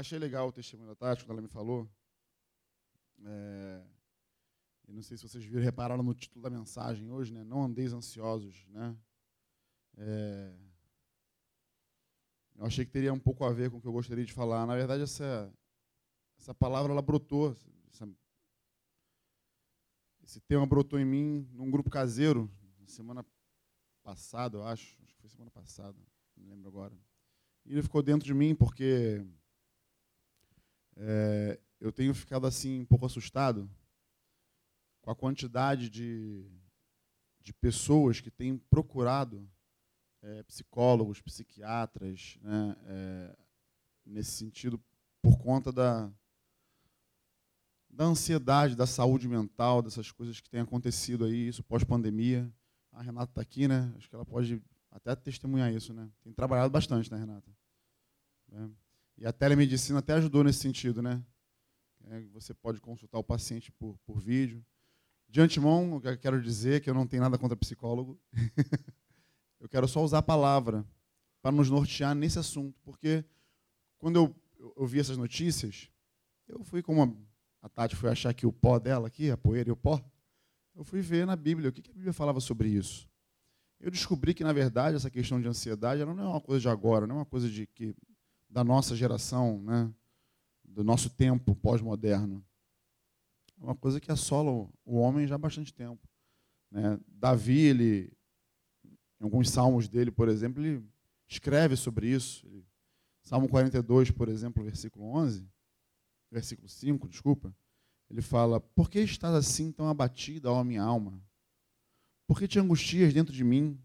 achei legal o testemunho da Tati, quando ela me falou. É, eu não sei se vocês viram, repararam no título da mensagem hoje, né? Não andeis ansiosos, né? É, eu achei que teria um pouco a ver com o que eu gostaria de falar. Na verdade, essa, essa palavra ela brotou, essa, esse tema brotou em mim num grupo caseiro, semana passada, eu acho. Acho que foi semana passada, não lembro agora. E ele ficou dentro de mim porque é, eu tenho ficado assim um pouco assustado com a quantidade de, de pessoas que têm procurado é, psicólogos, psiquiatras, né, é, nesse sentido, por conta da, da ansiedade, da saúde mental, dessas coisas que têm acontecido aí, isso pós-pandemia. A Renata está aqui, né? Acho que ela pode até testemunhar isso, né? Tem trabalhado bastante, né, Renata? É. E a telemedicina até ajudou nesse sentido, né? É, você pode consultar o paciente por, por vídeo. De antemão, eu quero dizer é que eu não tenho nada contra psicólogo. eu quero só usar a palavra para nos nortear nesse assunto, porque quando eu, eu vi essas notícias, eu fui como a, Tati foi achar que o pó dela aqui, a poeira e o pó, eu fui ver na Bíblia o que a Bíblia falava sobre isso. Eu descobri que, na verdade, essa questão de ansiedade ela não é uma coisa de agora, não é uma coisa de que da nossa geração, né, do nosso tempo pós-moderno. É uma coisa que assola o homem já há bastante tempo. Né? Davi, ele, em alguns salmos dele, por exemplo, ele escreve sobre isso. Salmo 42, por exemplo, versículo 11, versículo 5, desculpa, ele fala: Por que estás assim tão abatida, ó minha alma? Por que te angustias dentro de mim?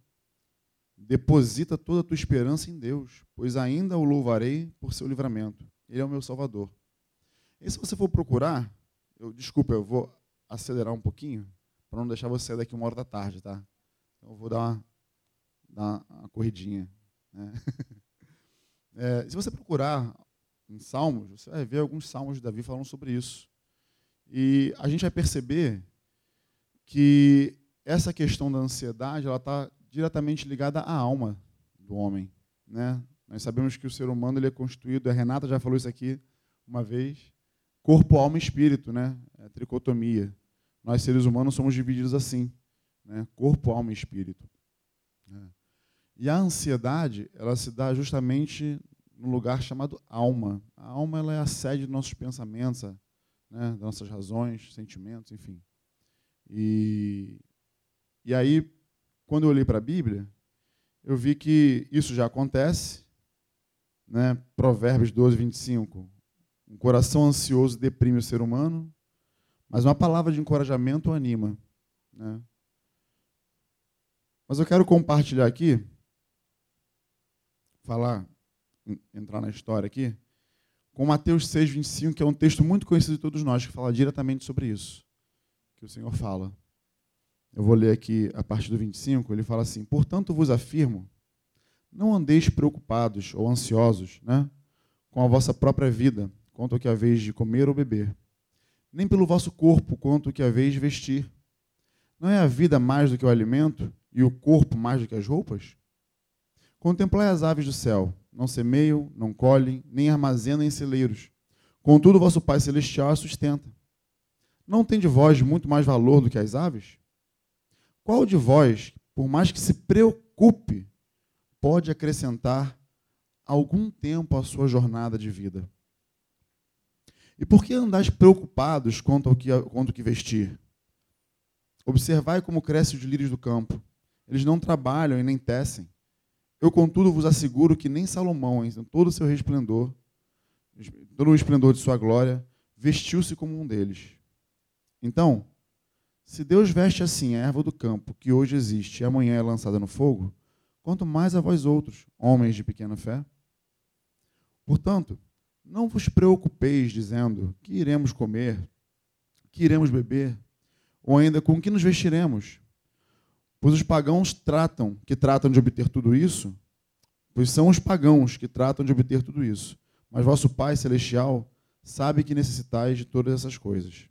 Deposita toda a tua esperança em Deus, pois ainda o louvarei por seu livramento. Ele é o meu Salvador. E se você for procurar, eu, desculpa, eu vou acelerar um pouquinho para não deixar você daqui uma hora da tarde, tá? Então eu vou dar uma, dar uma corridinha. Né? É, se você procurar em Salmos, você vai ver alguns Salmos de Davi falando sobre isso. E a gente vai perceber que essa questão da ansiedade ela está diretamente ligada à alma do homem, né? Nós sabemos que o ser humano ele é constituído, a Renata já falou isso aqui uma vez, corpo, alma e espírito, né? É tricotomia. Nós seres humanos somos divididos assim, né? Corpo, alma e espírito. Né? E a ansiedade, ela se dá justamente no lugar chamado alma. A alma ela é a sede dos nossos pensamentos, né? das nossas razões, sentimentos, enfim. E, e aí, quando eu olhei para a Bíblia, eu vi que isso já acontece. Né? Provérbios 12, 25. Um coração ansioso deprime o ser humano, mas uma palavra de encorajamento o anima. Né? Mas eu quero compartilhar aqui falar, entrar na história aqui, com Mateus 6, 25, que é um texto muito conhecido de todos nós, que fala diretamente sobre isso, que o Senhor fala. Eu vou ler aqui a partir do 25, ele fala assim: Portanto vos afirmo, não andeis preocupados ou ansiosos né, com a vossa própria vida, quanto ao que haveis de comer ou beber, nem pelo vosso corpo, quanto ao que haveis de vestir. Não é a vida mais do que o alimento e o corpo mais do que as roupas? Contemplai as aves do céu, não semeiam, não colhem, nem armazenam em celeiros. Contudo, vosso Pai Celestial as sustenta. Não tem de vós muito mais valor do que as aves? Qual de vós, por mais que se preocupe, pode acrescentar algum tempo à sua jornada de vida? E por que andais preocupados quanto ao que, quanto ao que vestir? Observai como crescem os lírios do campo. Eles não trabalham e nem tecem. Eu, contudo, vos asseguro que nem Salomão, em todo o seu resplendor, todo o esplendor de sua glória, vestiu-se como um deles. Então, se Deus veste assim a erva do campo, que hoje existe e amanhã é lançada no fogo, quanto mais a vós outros, homens de pequena fé? Portanto, não vos preocupeis dizendo que iremos comer, que iremos beber, ou ainda com que nos vestiremos Pois os pagãos tratam, que tratam de obter tudo isso, pois são os pagãos que tratam de obter tudo isso. Mas vosso Pai celestial sabe que necessitais de todas essas coisas.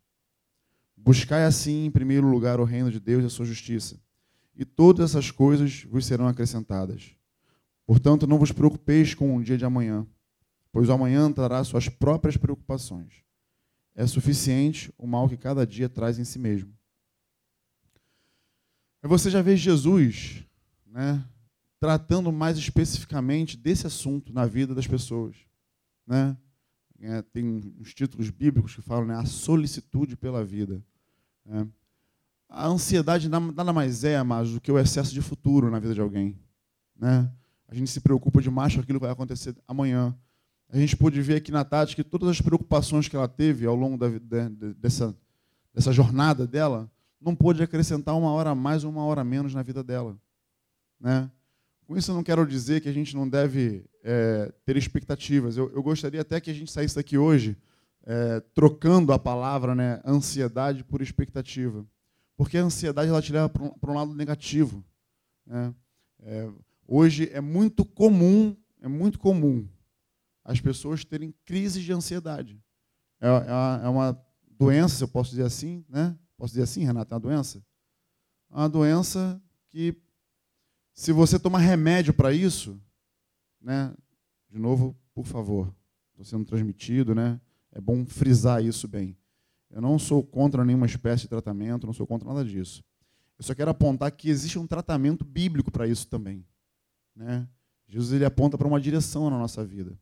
Buscai assim, em primeiro lugar, o reino de Deus e a sua justiça, e todas essas coisas vos serão acrescentadas. Portanto, não vos preocupeis com o dia de amanhã, pois o amanhã trará suas próprias preocupações. É suficiente o mal que cada dia traz em si mesmo. Você já vê Jesus né, tratando mais especificamente desse assunto na vida das pessoas. Né? É, tem uns títulos bíblicos que falam né, a solicitude pela vida. Né? A ansiedade nada mais é, mais do que o excesso de futuro na vida de alguém. Né? A gente se preocupa demais com aquilo que vai acontecer amanhã. A gente pôde ver aqui na Tati que todas as preocupações que ela teve ao longo da, de, dessa, dessa jornada dela não pôde acrescentar uma hora a mais ou uma hora a menos na vida dela. Né? Com isso, eu não quero dizer que a gente não deve é, ter expectativas. Eu, eu, gostaria até que a gente saísse daqui hoje é, trocando a palavra né, ansiedade por expectativa. Porque a ansiedade ela te leva para um, um lado negativo. Né? É, hoje é muito comum, é muito comum as pessoas terem crises de ansiedade. É, é, é uma doença, se eu posso dizer assim, né? Posso dizer assim, Renata, é uma doença? É uma doença que, se você tomar remédio para isso, né? De novo, por favor, estou sendo transmitido, né? É bom frisar isso bem. Eu não sou contra nenhuma espécie de tratamento, não sou contra nada disso. Eu só quero apontar que existe um tratamento bíblico para isso também. Né? Jesus ele aponta para uma direção na nossa vida.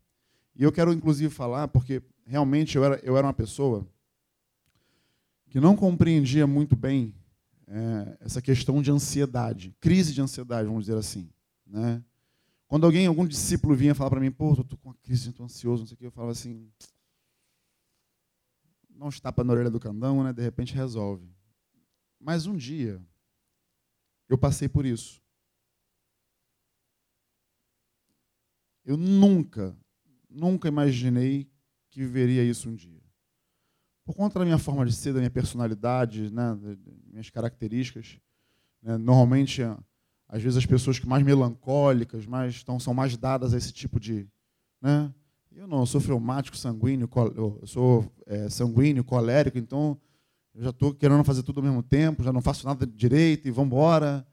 E eu quero, inclusive, falar, porque realmente eu era, eu era uma pessoa que não compreendia muito bem é, essa questão de ansiedade, crise de ansiedade, vamos dizer assim. Né? Quando alguém, algum discípulo vinha falar para mim, pô, estou com uma crise, estou ansioso, não sei o que, eu falava assim, não está para na orelha do candão, né? de repente resolve. Mas um dia, eu passei por isso. Eu nunca, nunca imaginei que viveria isso um dia por conta da minha forma de ser, da minha personalidade, né, minhas características. Né, normalmente, às vezes, as pessoas que mais melancólicas, mais, então, são mais dadas a esse tipo de. Né? Eu não, eu sou fleumático, sanguíneo, eu sou é, sanguíneo, colérico, então eu já estou querendo fazer tudo ao mesmo tempo, já não faço nada direito e vamos embora.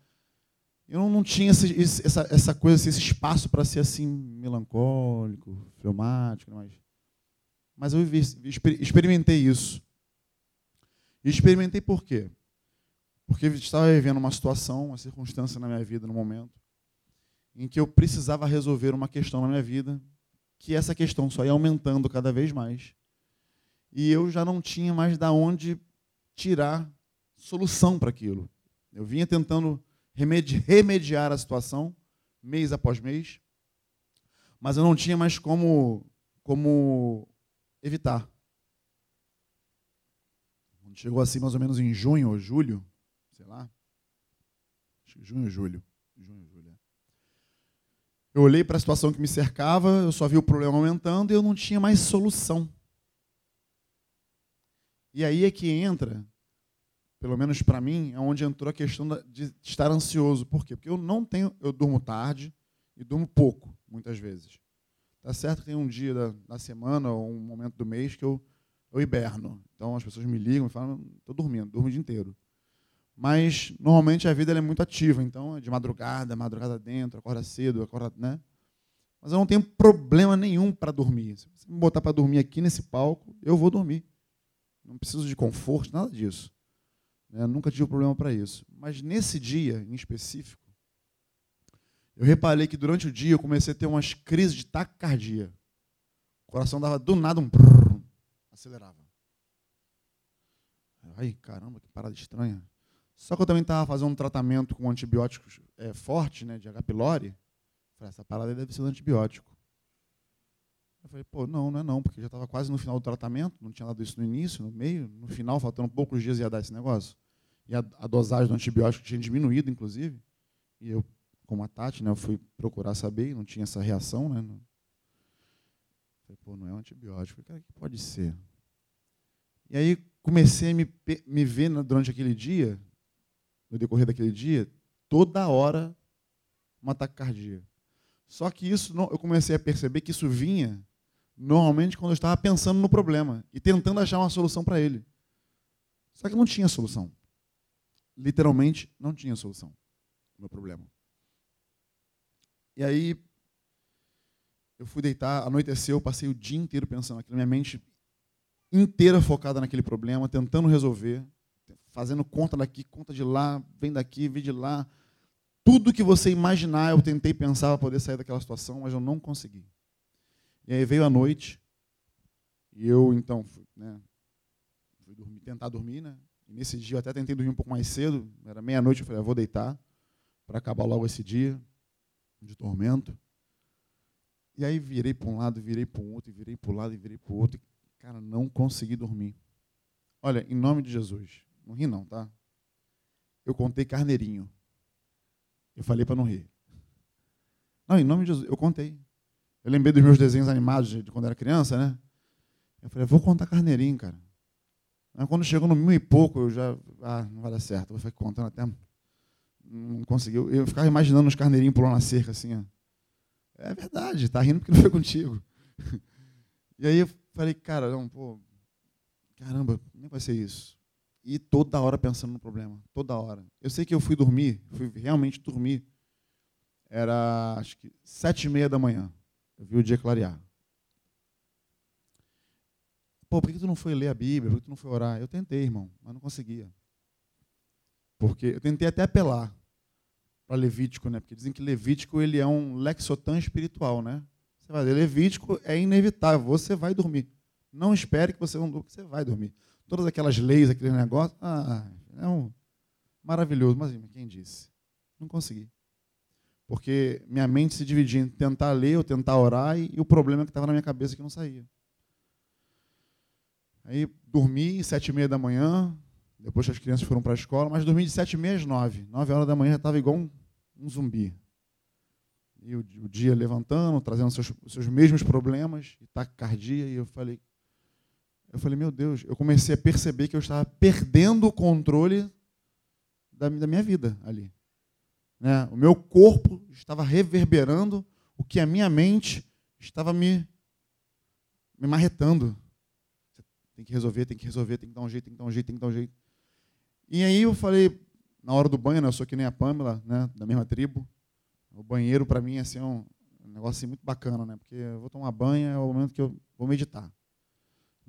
Eu não, não tinha esse, essa, essa coisa, esse espaço para ser assim, melancólico, fleumático, mas mas eu experimentei isso. E experimentei por quê? Porque estava vivendo uma situação, uma circunstância na minha vida, no momento, em que eu precisava resolver uma questão na minha vida, que essa questão só ia aumentando cada vez mais. E eu já não tinha mais da onde tirar solução para aquilo. Eu vinha tentando remediar a situação, mês após mês, mas eu não tinha mais como, como evitar. Chegou assim, mais ou menos em junho ou julho, sei lá, junho julho, junho, julho. É. Eu olhei para a situação que me cercava, eu só vi o problema aumentando e eu não tinha mais solução. E aí é que entra, pelo menos para mim, é onde entrou a questão de estar ansioso. Por quê? Porque eu não tenho, eu durmo tarde e durmo pouco, muitas vezes. Tá certo que tem um dia da, da semana ou um momento do mês que eu, eu hiberno. Então as pessoas me ligam e falam, estou dormindo, durmo o dia inteiro. Mas normalmente a vida é muito ativa, então é de madrugada, madrugada dentro, acorda cedo, acorda, né? Mas eu não tenho problema nenhum para dormir. Se você me botar para dormir aqui nesse palco, eu vou dormir. Não preciso de conforto, nada disso. Eu nunca tive problema para isso. Mas nesse dia em específico, eu reparei que durante o dia eu comecei a ter umas crises de taquicardia. O coração dava do nada um brrr, acelerava. Ai, caramba, que parada estranha. Só que eu também estava fazendo um tratamento com antibióticos é, forte, né, de H. pylori. Falei, essa parada deve ser um antibiótico. Eu falei, pô, não, não é não, porque já estava quase no final do tratamento, não tinha dado isso no início, no meio, no final, faltando poucos dias ia dar esse negócio. E a, a dosagem do antibiótico tinha diminuído, inclusive. E eu como a Tati, né, eu fui procurar saber e não tinha essa reação. Né? Falei, pô, não é um antibiótico. Falei, que pode ser? E aí comecei a me, me ver durante aquele dia, no decorrer daquele dia, toda hora uma taquicardia. Só que isso, eu comecei a perceber que isso vinha normalmente quando eu estava pensando no problema e tentando achar uma solução para ele. Só que não tinha solução. Literalmente, não tinha solução. O meu problema. E aí eu fui deitar, anoiteceu, passei o dia inteiro pensando naquilo, minha mente inteira focada naquele problema, tentando resolver, fazendo conta daqui, conta de lá, vem daqui, vem de lá. Tudo que você imaginar, eu tentei pensar para poder sair daquela situação, mas eu não consegui. E aí veio a noite, e eu então fui, né, fui dormir, tentar dormir, né? E nesse dia eu até tentei dormir um pouco mais cedo, era meia-noite, eu falei, eu vou deitar para acabar logo esse dia de tormento. E aí virei para um lado, virei para o outro, virei para o lado virei para o outro. E, cara, não consegui dormir. Olha, em nome de Jesus, não ri não, tá? Eu contei carneirinho. Eu falei para não rir. Não, em nome de Jesus, eu contei. Eu lembrei dos meus desenhos animados de quando era criança, né? Eu falei, vou contar carneirinho, cara. Mas quando chegou no mil e pouco, eu já. Ah, não vai dar certo. Eu fui contando até. Não conseguiu. Eu ficava imaginando os carneirinhos pulando na cerca, assim, ó. É verdade, tá rindo porque não foi contigo. E aí eu falei, cara, não, pô, caramba, como é vai ser isso? E toda hora pensando no problema, toda hora. Eu sei que eu fui dormir, fui realmente dormir. Era, acho que, sete e meia da manhã. Eu vi o dia clarear. Pô, por que tu não foi ler a Bíblia? Por que tu não foi orar? Eu tentei, irmão, mas não conseguia. Porque eu tentei até apelar para Levítico, né? Porque dizem que Levítico ele é um lexotan espiritual, né? Você vai ler Levítico, é inevitável, você vai dormir. Não espere que você não durma, você vai dormir. Todas aquelas leis, aquele negócio, ah, é um maravilhoso, mas quem disse? Não consegui. Porque minha mente se dividia em tentar ler ou tentar orar e, o problema que estava na minha cabeça que não saía. Aí dormi sete e meia da manhã, depois que as crianças foram para a escola, mas dormi de sete e meia às nove. Nove horas da manhã já estava igual um, um, zumbi. E o, o, dia levantando, trazendo seus, seus mesmos problemas, e taquicardia, e eu falei, eu falei, meu Deus, eu comecei a perceber que eu estava perdendo o controle da, da minha vida ali. Né? O meu corpo estava reverberando o que a minha mente estava me, me marretando. Tem que resolver, tem que resolver, tem que dar um jeito, tem que dar um jeito, tem que dar um jeito. E aí eu falei, na hora do banho, né, eu sou que nem a Pamela, né, da mesma tribo. O banheiro, para mim, assim, é um negócio assim, muito bacana, né? Porque eu vou tomar banho, é o momento que eu vou meditar.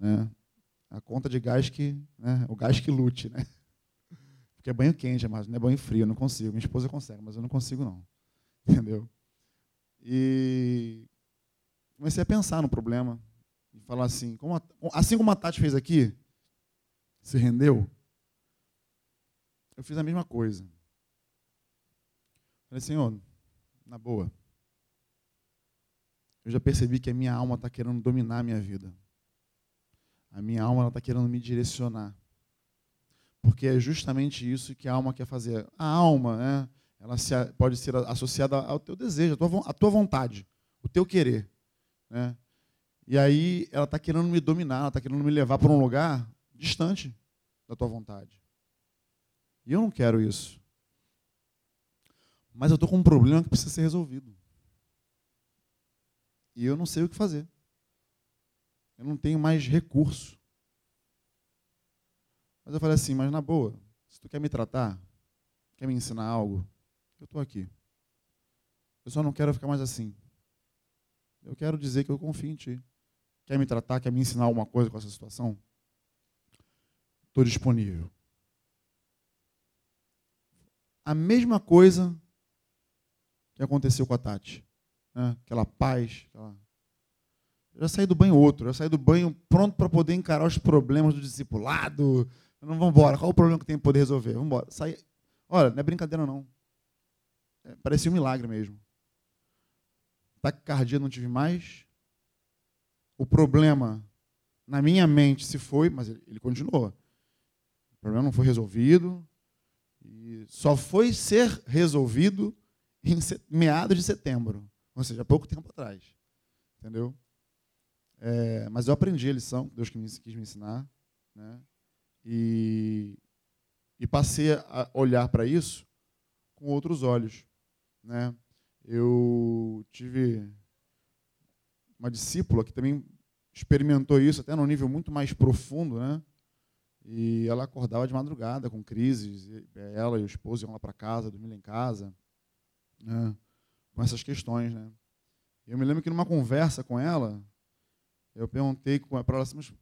Né? A conta de gás que, né, o gás que lute, né? Porque é banho quente, mas não é banho frio, eu não consigo. Minha esposa consegue, mas eu não consigo não. Entendeu? E comecei a pensar no problema, e falar assim, como a, assim como a Tati fez aqui, se rendeu, eu fiz a mesma coisa. Falei, Senhor, na boa, eu já percebi que a minha alma está querendo dominar a minha vida. A minha alma está querendo me direcionar. Porque é justamente isso que a alma quer fazer. A alma, né, ela se, pode ser associada ao teu desejo, à tua, à tua vontade, o teu querer. Né? E aí ela está querendo me dominar, ela está querendo me levar para um lugar distante da tua vontade. E eu não quero isso. Mas eu estou com um problema que precisa ser resolvido. E eu não sei o que fazer. Eu não tenho mais recurso. Mas eu falei assim, mas na boa, se tu quer me tratar, quer me ensinar algo, eu estou aqui. Eu só não quero ficar mais assim. Eu quero dizer que eu confio em ti. Quer me tratar, quer me ensinar alguma coisa com essa situação? Estou disponível. A mesma coisa que aconteceu com a Tati. Né? Aquela paz. Aquela... Eu já saí do banho outro. Eu já saí do banho pronto para poder encarar os problemas do discipulado. Não vamos embora. Qual o problema que tem que poder resolver? Vamos embora. Saí... Olha, não é brincadeira não. É, parecia um milagre mesmo. Taquicardia não tive mais o problema na minha mente se foi, mas ele, ele continuou. O problema não foi resolvido. E só foi ser resolvido em meados de setembro, ou seja, pouco tempo atrás. Entendeu? É, mas eu aprendi a lição que Deus quis me ensinar. Né? E, e passei a olhar para isso com outros olhos. Né? Eu tive uma discípula que também experimentou isso até num nível muito mais profundo, né? E ela acordava de madrugada com crises, ela e o esposo iam lá para casa, dormiam em casa, né? com essas questões, né? Eu me lembro que numa conversa com ela, eu perguntei para ela assim, mas o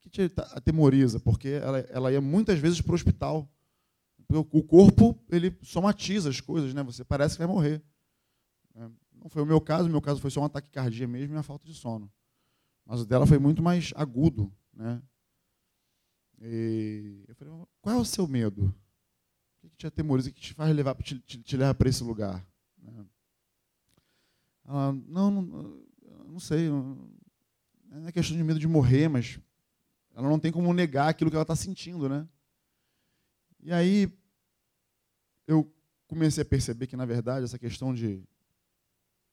que te atemoriza? Porque ela, ela ia muitas vezes para o hospital. O corpo, ele somatiza as coisas, né? Você parece que vai morrer. É, não foi o meu caso, o meu caso foi só um ataque cardíaco mesmo e a falta de sono. Mas o dela foi muito mais agudo, né? E eu falei, qual é o seu medo? O que te atemoriza? O que te faz levar, te, te, te leva para esse lugar? Né? Ela, não, não, não sei. É questão de medo de morrer, mas ela não tem como negar aquilo que ela está sentindo, né? E aí eu comecei a perceber que, na verdade, essa questão de,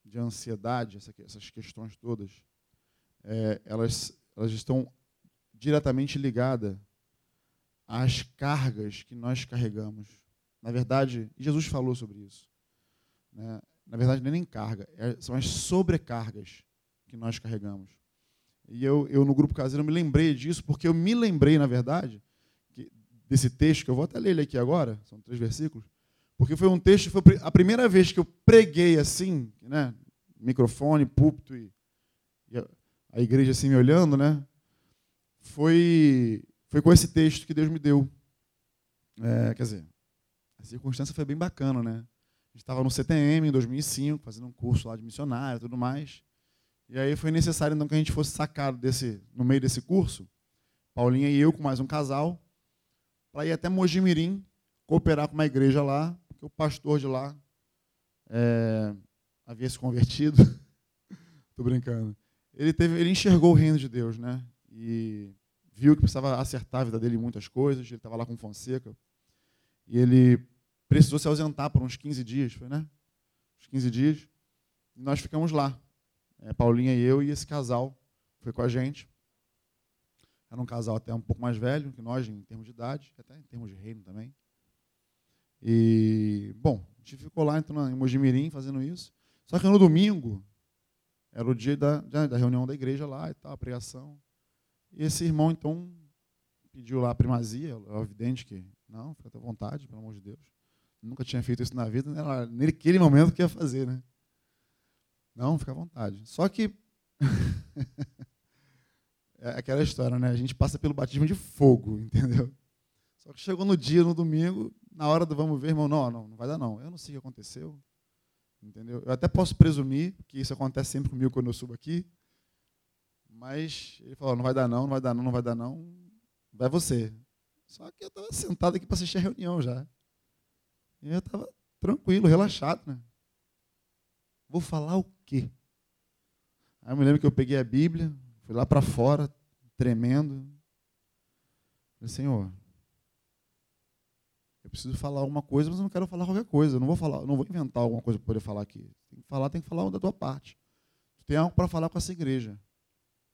de ansiedade, essa, essas questões todas, é, elas, elas estão diretamente ligadas às cargas que nós carregamos. Na verdade, Jesus falou sobre isso. Né? Na verdade, não é nem carga, é, são as sobrecargas que nós carregamos. E eu, eu, no grupo caseiro, me lembrei disso, porque eu me lembrei, na verdade, que, desse texto, que eu vou até ler ele aqui agora, são três versículos, porque foi um texto, foi a primeira vez que eu preguei assim, né, microfone, púlpito e, e a, igreja assim me olhando, né, foi, foi com esse texto que Deus me deu. É, quer dizer, a circunstância foi bem bacana, né? A gente estava no CTM em 2005, fazendo um curso lá de missionário e tudo mais. E aí foi necessário então que a gente fosse sacado desse, no meio desse curso, Paulinha e eu com mais um casal, para ir até Mojimirim, cooperar com uma igreja lá, porque o pastor de lá é, havia se convertido. Estou brincando. Ele, teve, ele enxergou o reino de Deus, né? E viu que precisava acertar a vida dele em muitas coisas. Ele estava lá com Fonseca. E ele precisou se ausentar por uns 15 dias, foi, né? Uns 15 dias. E nós ficamos lá. É, Paulinha e eu e esse casal foi com a gente. Era um casal até um pouco mais velho que nós, em termos de idade, até em termos de reino também. E, bom, a gente ficou lá então, em Mojimirim fazendo isso. Só que no domingo, era o dia da, da reunião da igreja lá e tal, a pregação. E esse irmão, então, pediu lá a primazia, é evidente que, não, fica à vontade, pelo amor de Deus. Nunca tinha feito isso na vida, era naquele momento que ia fazer, né? Não, fica à vontade. Só que. é aquela história, né? A gente passa pelo batismo de fogo, entendeu? Só que chegou no dia, no domingo, na hora do vamos ver, irmão, não, não, não vai dar não. Eu não sei o que aconteceu. Entendeu? Eu até posso presumir que isso acontece sempre comigo quando eu subo aqui. Mas ele falou, não vai dar não, não vai dar não, não vai dar não. Vai você. Só que eu estava sentado aqui para assistir a reunião já. E eu estava tranquilo, relaxado, né? Vou falar o quê? Aí eu me lembro que eu peguei a Bíblia, fui lá para fora, tremendo. Falei, Senhor, eu preciso falar alguma coisa, mas eu não quero falar qualquer coisa. Eu não vou falar, não vou inventar alguma coisa para poder falar aqui. Tem que falar, tem que falar da tua parte. Tu tem algo para falar com essa igreja.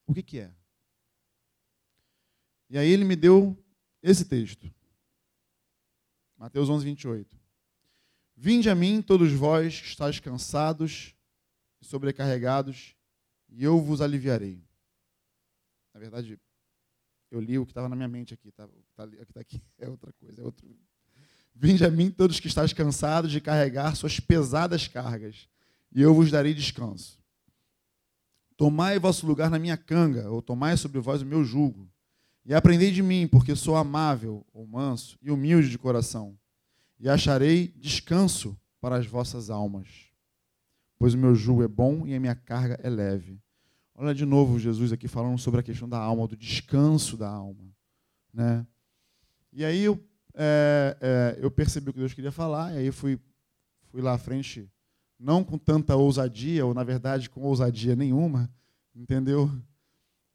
O que, que é? E aí ele me deu esse texto. Mateus 11, 28. Vinde a mim, todos vós que estáis cansados e sobrecarregados, e eu vos aliviarei. Na verdade, eu li o que estava na minha mente aqui, tá, tá, o que está aqui é outra coisa, é outro. Vinde a mim, todos que estáis cansados de carregar suas pesadas cargas, e eu vos darei descanso. Tomai vosso lugar na minha canga, ou tomai sobre vós o meu jugo, e aprendei de mim, porque sou amável, ou manso, e humilde de coração e acharei descanso para as vossas almas. Pois o meu jugo é bom e a minha carga é leve. Olha de novo Jesus aqui falando sobre a questão da alma, do descanso da alma. Né? E aí eu, é, é, eu percebi o que Deus queria falar, e aí fui, fui lá à frente, não com tanta ousadia, ou na verdade com ousadia nenhuma, entendeu?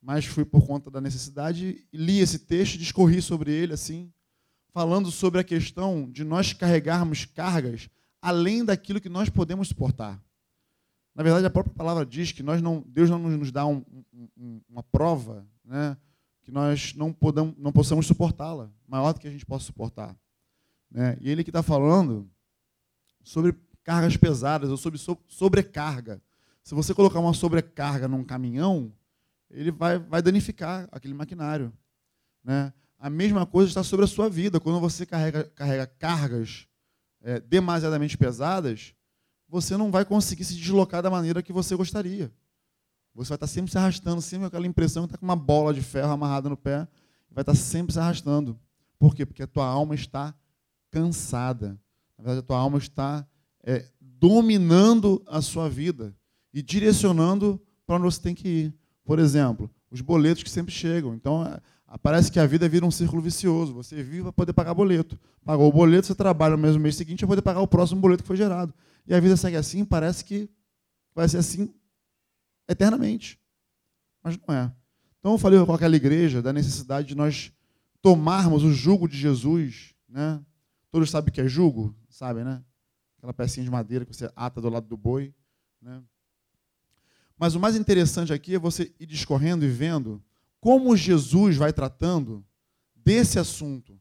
Mas fui por conta da necessidade, li esse texto, discorri sobre ele assim, falando sobre a questão de nós carregarmos cargas além daquilo que nós podemos suportar. Na verdade, a própria palavra diz que nós não, Deus não nos dá um, um, uma prova né, que nós não, não possamos suportá-la, maior do que a gente possa suportar. Né? E ele que está falando sobre cargas pesadas ou sobre sobrecarga. Se você colocar uma sobrecarga num caminhão, ele vai, vai danificar aquele maquinário. Né? A mesma coisa está sobre a sua vida. Quando você carrega, carrega cargas é, demasiadamente pesadas, você não vai conseguir se deslocar da maneira que você gostaria. Você vai estar sempre se arrastando, sempre com aquela impressão que está com uma bola de ferro amarrada no pé, vai estar sempre se arrastando. Por quê? Porque a tua alma está cansada. Na verdade, a tua alma está é, dominando a sua vida e direcionando para onde você tem que ir. Por exemplo, os boletos que sempre chegam. Então, parece que a vida vira um círculo vicioso. Você vive para poder pagar boleto. Pagou o boleto, você trabalha no mesmo mês seguinte para poder pagar o próximo boleto que foi gerado. E a vida segue assim, parece que vai ser assim eternamente. Mas não é. Então eu falei com aquela igreja da necessidade de nós tomarmos o jugo de Jesus, né? Todos sabem o que é jugo, sabem, né? Aquela pecinha de madeira que você ata do lado do boi, né? Mas o mais interessante aqui é você ir discorrendo e vendo como Jesus vai tratando desse assunto.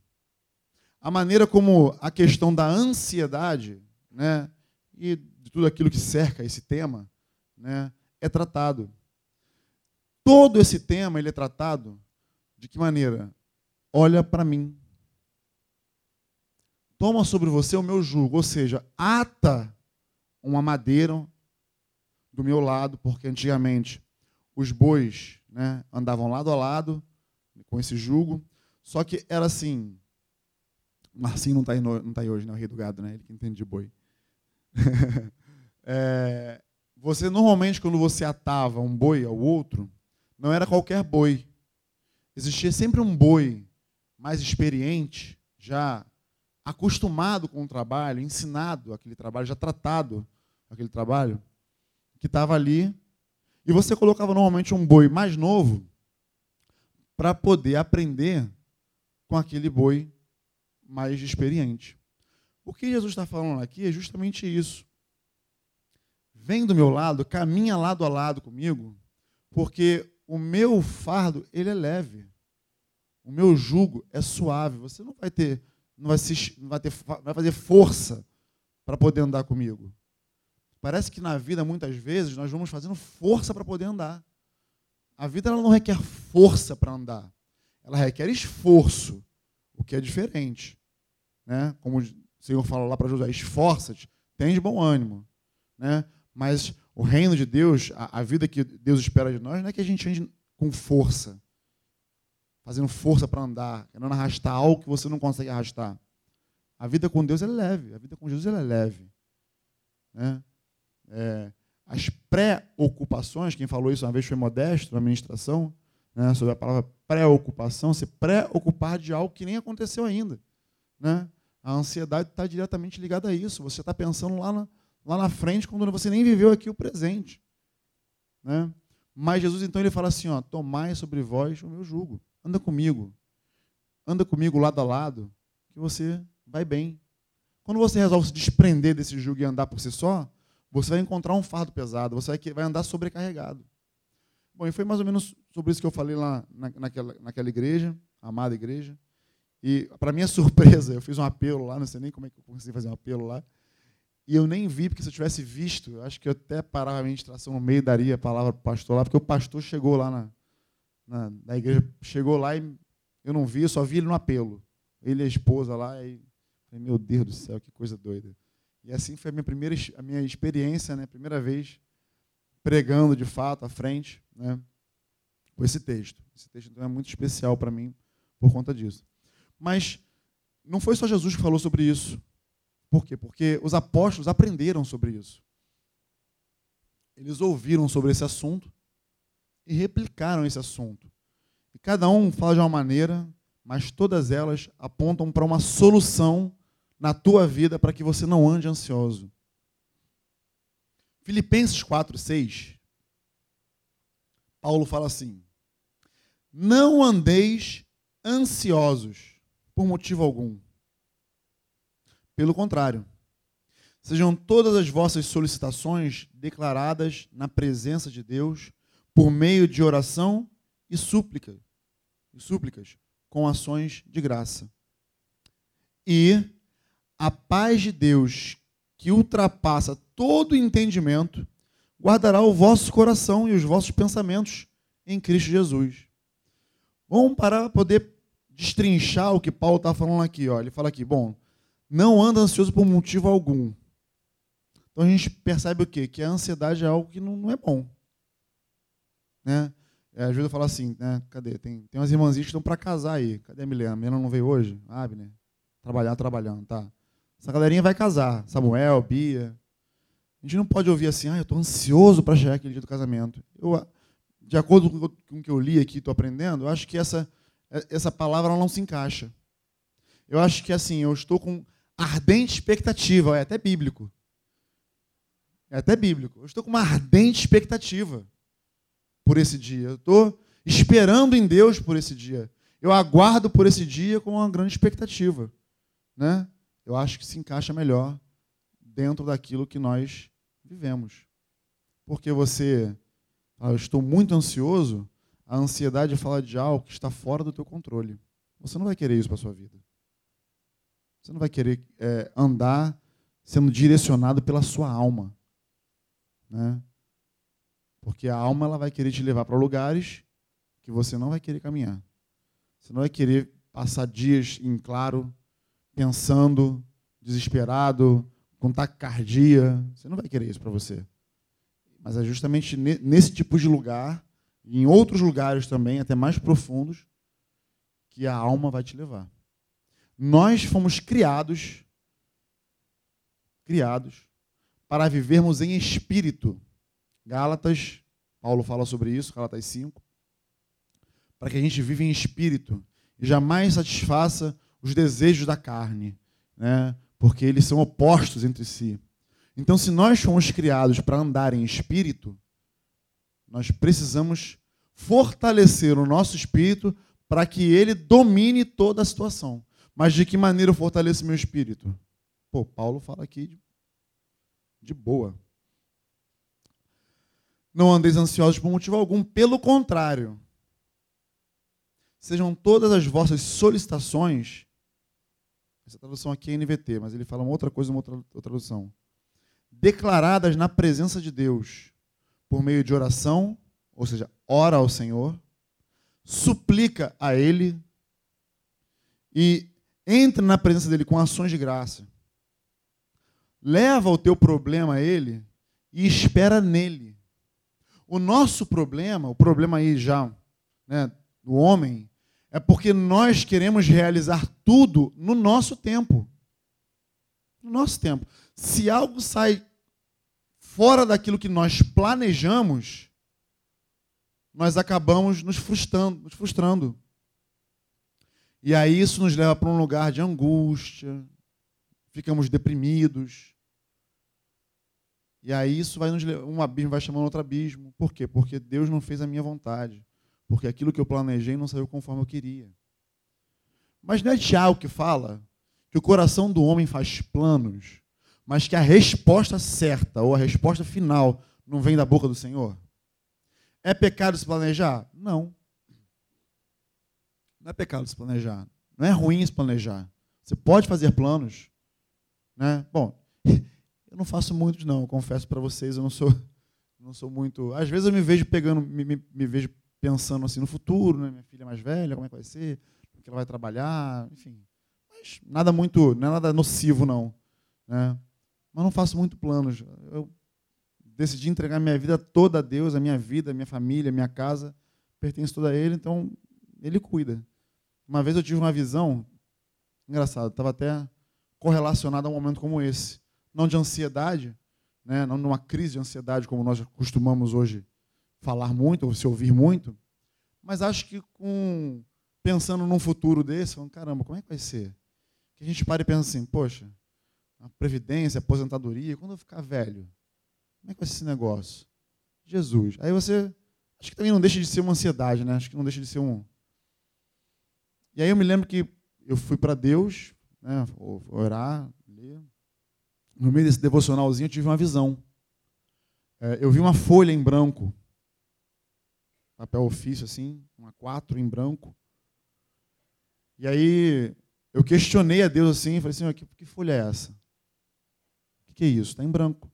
A maneira como a questão da ansiedade, né, e de tudo aquilo que cerca esse tema, né, é tratado. Todo esse tema ele é tratado de que maneira? Olha para mim. Toma sobre você o meu jugo, ou seja, ata uma madeira do meu lado, porque antigamente os bois né, andavam lado a lado com esse jugo, só que era assim. Marcinho não está aí, não tá aí hoje, né? O rei do gado, né? Ele que entende de boi. é, você normalmente, quando você atava um boi ao outro, não era qualquer boi. Existia sempre um boi mais experiente, já acostumado com o trabalho, ensinado aquele trabalho, já tratado aquele trabalho, que estava ali. E você colocava normalmente um boi mais novo para poder aprender com aquele boi mais experiente. O que Jesus está falando aqui é justamente isso vem do meu lado, caminha lado a lado comigo, porque o meu fardo, ele é leve. O meu jugo é suave. Você não vai ter, não vai, se, não vai, ter, vai fazer força para poder andar comigo. Parece que na vida, muitas vezes, nós vamos fazendo força para poder andar. A vida ela não requer força para andar. Ela requer esforço, o que é diferente. Né? Como o Senhor fala lá para José, esforça-te, tens bom ânimo. Né? Mas o reino de Deus, a, a, vida que Deus espera de nós, não é que a gente ande com força, fazendo força para andar, querendo arrastar algo que você não consegue arrastar. A vida com Deus é leve, a vida com Jesus é leve. Né? É, as preocupações, quem falou isso uma vez foi Modesto, na ministração, né, sobre a palavra preocupação, se preocupar de algo que nem aconteceu ainda. Né? A ansiedade está diretamente ligada a isso. Você está pensando lá na, lá na frente, quando você nem viveu aqui o presente. Né? Mas Jesus então ele fala assim, ó, tomai sobre vós o meu jugo, anda comigo, anda comigo lado a lado, que você vai bem. Quando você resolve se desprender desse jugo e andar por si só, você vai encontrar um fardo pesado, você vai, andar sobrecarregado. Bom, e foi mais ou menos sobre isso que eu falei lá naquela, naquela igreja, amada igreja. E, para minha surpresa, eu fiz um apelo lá, não sei nem como é que eu consegui fazer um apelo lá. E eu nem vi, porque se eu tivesse visto, eu acho que eu até parava a ministração no meio e daria a palavra para o pastor lá, porque o pastor chegou lá na, na, na, igreja, chegou lá e eu não vi, eu só vi ele no apelo. Ele e a esposa lá, e meu Deus do céu, que coisa doida. E assim foi a minha primeira a minha experiência, né, primeira vez pregando de fato à frente, né, com esse texto. Esse texto então, é muito especial para mim por conta disso. Mas não foi só Jesus que falou sobre isso. Por quê? Porque os apóstolos aprenderam sobre isso. Eles ouviram sobre esse assunto e replicaram esse assunto. E cada um fala de uma maneira, mas todas elas apontam para uma solução na tua vida para que você não ande ansioso. Filipenses 4, 6. Paulo fala assim: Não andeis ansiosos por motivo algum. Pelo contrário, sejam todas as vossas solicitações declaradas na presença de Deus por meio de oração e súplica, e súplicas com ações de graça. E a paz de Deus, que ultrapassa todo entendimento, guardará o vosso coração e os vossos pensamentos em Cristo Jesus. Vamos para poder destrinchar o que Paulo está falando aqui. Ó. Ele fala aqui, bom, não anda ansioso por motivo algum. Então a gente percebe o quê? Que a ansiedade é algo que não, não é bom. Né? É, a falar assim, né? Cadê? Tem, tem umas irmãzinhas que estão para casar aí. Cadê a Milena? A Milena não veio hoje? Ah, né? Trabalhar, trabalhando, tá. Essa galerinha vai casar. Samuel, Bia. A gente não pode ouvir assim, ah, eu estou ansioso para chegar aquele dia do casamento. Eu, de acordo com o que eu li aqui, estou aprendendo, eu acho que essa, essa palavra não se encaixa. Eu acho que assim, eu estou com ardente expectativa, é até bíblico. É até bíblico. Eu estou com uma ardente expectativa por esse dia. Eu estou esperando em Deus por esse dia. Eu aguardo por esse dia com uma grande expectativa. Né? Eu acho que se encaixa melhor dentro daquilo que nós vivemos. Porque você, eu estou muito ansioso, a ansiedade fala de algo que está fora do teu controle. Você não vai querer isso para a sua vida. Você não vai querer é, andar sendo direcionado pela sua alma. Né? Porque a alma ela vai querer te levar para lugares que você não vai querer caminhar. Você não vai querer passar dias em claro, pensando, desesperado, com taquicardia. Você não vai querer isso para você. Mas é justamente nesse tipo de lugar, e em outros lugares também, até mais profundos, que a alma vai te levar. Nós fomos criados, criados, para vivermos em espírito. Gálatas, Paulo fala sobre isso, Gálatas 5. Para que a gente viva em espírito e jamais satisfaça os desejos da carne, né? porque eles são opostos entre si. Então, se nós fomos criados para andar em espírito, nós precisamos fortalecer o nosso espírito para que ele domine toda a situação. Mas de que maneira eu fortaleço meu espírito? Pô, Paulo fala aqui de boa. Não andeis ansiosos por motivo algum, pelo contrário. Sejam todas as vossas solicitações. Essa tradução aqui é NVT, mas ele fala uma outra coisa, uma outra, tradução. Declaradas na presença de Deus, por meio de oração, ou seja, ora ao Senhor, suplica a Ele e entra na presença dele com ações de graça leva o teu problema a ele e espera nele. O nosso problema, o problema aí já né, do homem, é porque nós queremos realizar tudo no nosso tempo. No nosso tempo. Se algo sai fora daquilo que nós planejamos, nós acabamos nos frustrando, nos frustrando. E aí isso nos leva para um lugar de angústia, ficamos deprimidos. E aí isso vai nos um abismo vai chamando outro abismo. Por quê? Porque Deus não fez a minha vontade. Porque aquilo que eu planejei não saiu conforme eu queria. Mas não é Tiago que fala que o coração do homem faz planos, mas que a resposta certa ou a resposta final não vem da boca do Senhor? É pecado se planejar? Não. Não é pecado se planejar. Não é ruim se planejar. Você pode fazer planos, né? Bom, eu não faço muitos, não. Eu confesso para vocês, eu não sou, não sou muito. Às vezes eu me vejo pegando, me, me, me vejo pensando assim no futuro, né? Minha filha mais velha, como é que vai ser? É que ela vai trabalhar? Enfim. Mas nada muito, não é nada nocivo, não. Né? Mas não faço muito planos. Eu decidi entregar minha vida toda a Deus, a minha vida, a minha família, a minha casa, pertence toda a Ele, então Ele cuida. Uma vez eu tive uma visão, engraçado, estava até correlacionada a um momento como esse. Não de ansiedade, né? não numa crise de ansiedade, como nós costumamos hoje falar muito, ou se ouvir muito, mas acho que com pensando num futuro desse, falando, caramba, como é que vai ser? Que a gente para e pensa assim, poxa, a previdência, a aposentadoria, quando eu ficar velho, como é que vai ser esse negócio? Jesus. Aí você, acho que também não deixa de ser uma ansiedade, né? Acho que não deixa de ser um. E aí eu me lembro que eu fui para Deus, né, orar, ler. No meio desse devocionalzinho eu tive uma visão. É, eu vi uma folha em branco, papel ofício assim, uma quatro em branco. E aí eu questionei a Deus assim, falei assim, que, que folha é essa? O que, que é isso? Está em branco.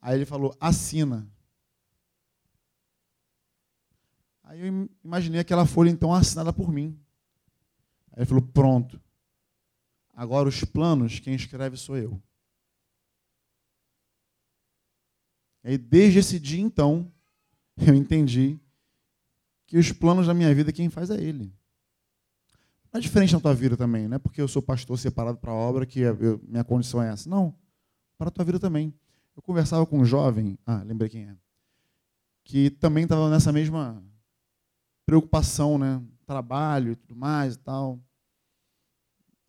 Aí ele falou, assina. Aí eu imaginei aquela folha então assinada por mim. Aí ele falou, pronto. Agora os planos, quem escreve sou eu. E aí, desde esse dia, então, eu entendi que os planos da minha vida, quem faz é Ele. Não é diferente na tua vida também, não é porque eu sou pastor separado para a obra que eu, minha condição é essa. Não, para a tua vida também. Eu conversava com um jovem, ah, lembrei quem é, que também estava nessa mesma preocupação, né? Trabalho e tudo mais e tal.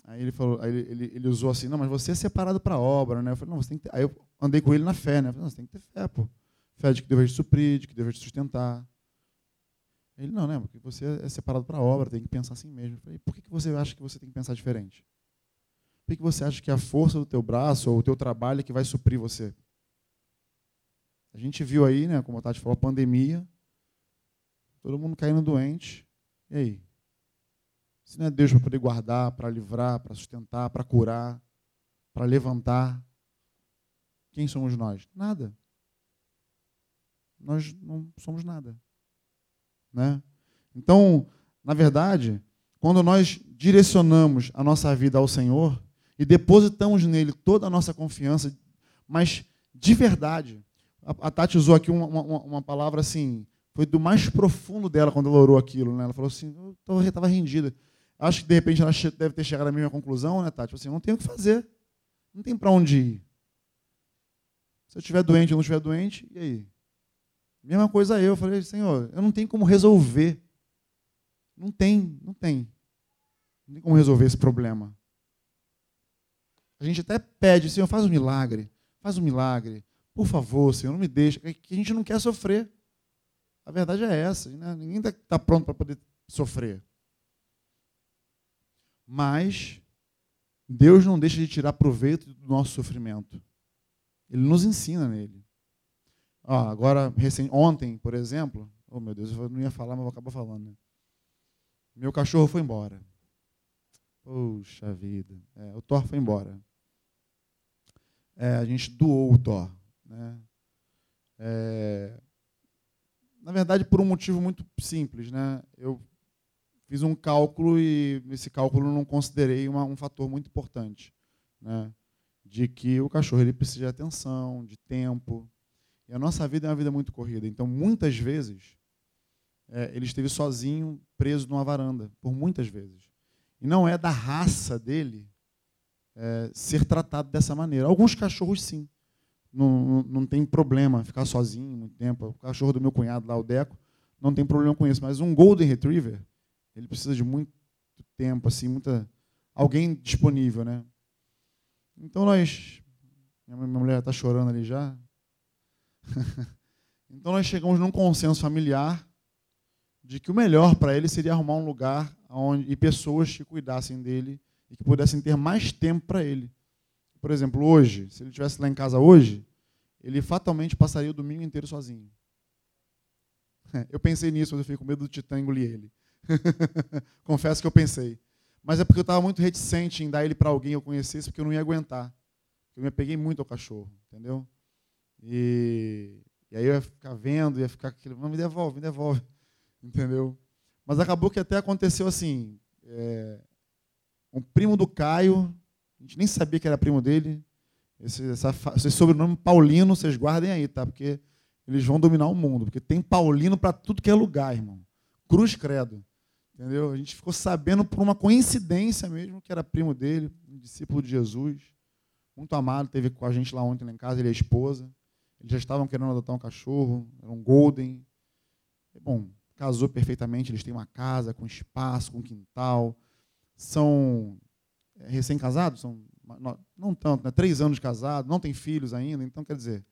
Aí ele falou, aí ele, ele, ele usou assim, não, mas você é separado para a obra, né? Eu falei, não, você tem que ter... Aí eu andei com ele na fé, né? Eu falei, não, você tem que ter fé, pô. Fé de que Deus vai te suprir, de que Deus vai te sustentar. Ele, não, né? Porque você é separado para a obra, tem que pensar assim mesmo. Eu falei, por que você acha que você tem que pensar diferente? Por que você acha que a força do teu braço ou o teu trabalho é que vai suprir você? A gente viu aí, né, como a Tati falou, a pandemia, todo mundo caindo doente. E aí? Se não é Deus para poder guardar, para livrar, para sustentar, para curar, para levantar, quem somos nós? Nada. Nós não somos nada. Né? Então, na verdade, quando nós direcionamos a nossa vida ao Senhor e depositamos nele toda a nossa confiança, mas de verdade, a, Tati usou aqui uma, uma, uma, palavra assim, foi do mais profundo dela quando ela orou aquilo. Né? Ela falou assim: eu estava rendida. Acho que de repente ela deve ter chegado à mesma conclusão, né, Tati? Assim, não tem o que fazer. Não tem para onde ir. Se eu estiver doente ou não estiver doente, e aí? Mesma coisa eu. Falei, Senhor, eu não tenho como resolver. Não tem, não tem. Não tem como resolver esse problema. A gente até pede, Senhor, faz um milagre. Faz um milagre. Por favor, Senhor, não me deixe. Que a gente não quer sofrer. A verdade é essa. Né? Ninguém está tá pronto para poder sofrer. Mas Deus não deixa de tirar proveito do nosso sofrimento. Ele nos ensina nele. Ó, agora, recém, ontem, por exemplo, oh meu Deus, eu não ia falar, mas vou acabar falando. Né? Meu cachorro foi embora. Puxa vida. É, o Thor foi embora. É, a gente doou o Thor. Né? É, na verdade, por um motivo muito simples. Né? Eu fiz um cálculo e nesse cálculo não considerei uma, um fator muito importante. Né? De que o cachorro ele precisa de atenção, de tempo, e a nossa vida é uma vida muito corrida. Então, muitas vezes, é, ele esteve sozinho, preso numa varanda, por muitas vezes. E não é da raça dele é, ser tratado dessa maneira. Alguns cachorros, sim. Não, não, não, tem problema ficar sozinho muito tempo. O cachorro do meu cunhado lá, o Deco, não tem problema com isso. Mas um Golden Retriever, ele precisa de muito tempo, assim, muita alguém disponível, né? Então nós, minha mulher está chorando ali já. então nós chegamos num consenso familiar de que o melhor para ele seria arrumar um lugar onde e pessoas que cuidassem dele e que pudessem ter mais tempo para ele. Por exemplo, hoje, se ele estivesse lá em casa hoje, ele fatalmente passaria o domingo inteiro sozinho. Eu pensei nisso, mas eu fiquei com medo do Titã engolir ele. Confesso que eu pensei. Mas é porque eu estava muito reticente em dar ele para alguém que eu conhecesse, porque eu não ia aguentar. Eu me apeguei muito ao cachorro, entendeu? E, e aí eu ia ficar vendo, ia ficar aquilo, não, me devolve, me devolve. Entendeu? Mas acabou que até aconteceu assim. É, um primo do Caio, a gente nem sabia que era primo dele. Esse, essa, esse sobrenome Paulino, vocês guardem aí, tá? Porque eles vão dominar o mundo. Porque tem Paulino para tudo que é lugar, irmão. Cruz credo. Entendeu? A gente ficou sabendo por uma coincidência mesmo que era primo dele, um discípulo de Jesus. Muito amado, teve com a gente lá ontem lá em casa, ele a esposa. Eles já estavam querendo adotar um cachorro, era um golden. E, bom, casou perfeitamente, eles têm uma casa com espaço, com quintal. São é, recém-casados, são não, não tanto, né? três anos de casado, não tem filhos ainda, então quer dizer,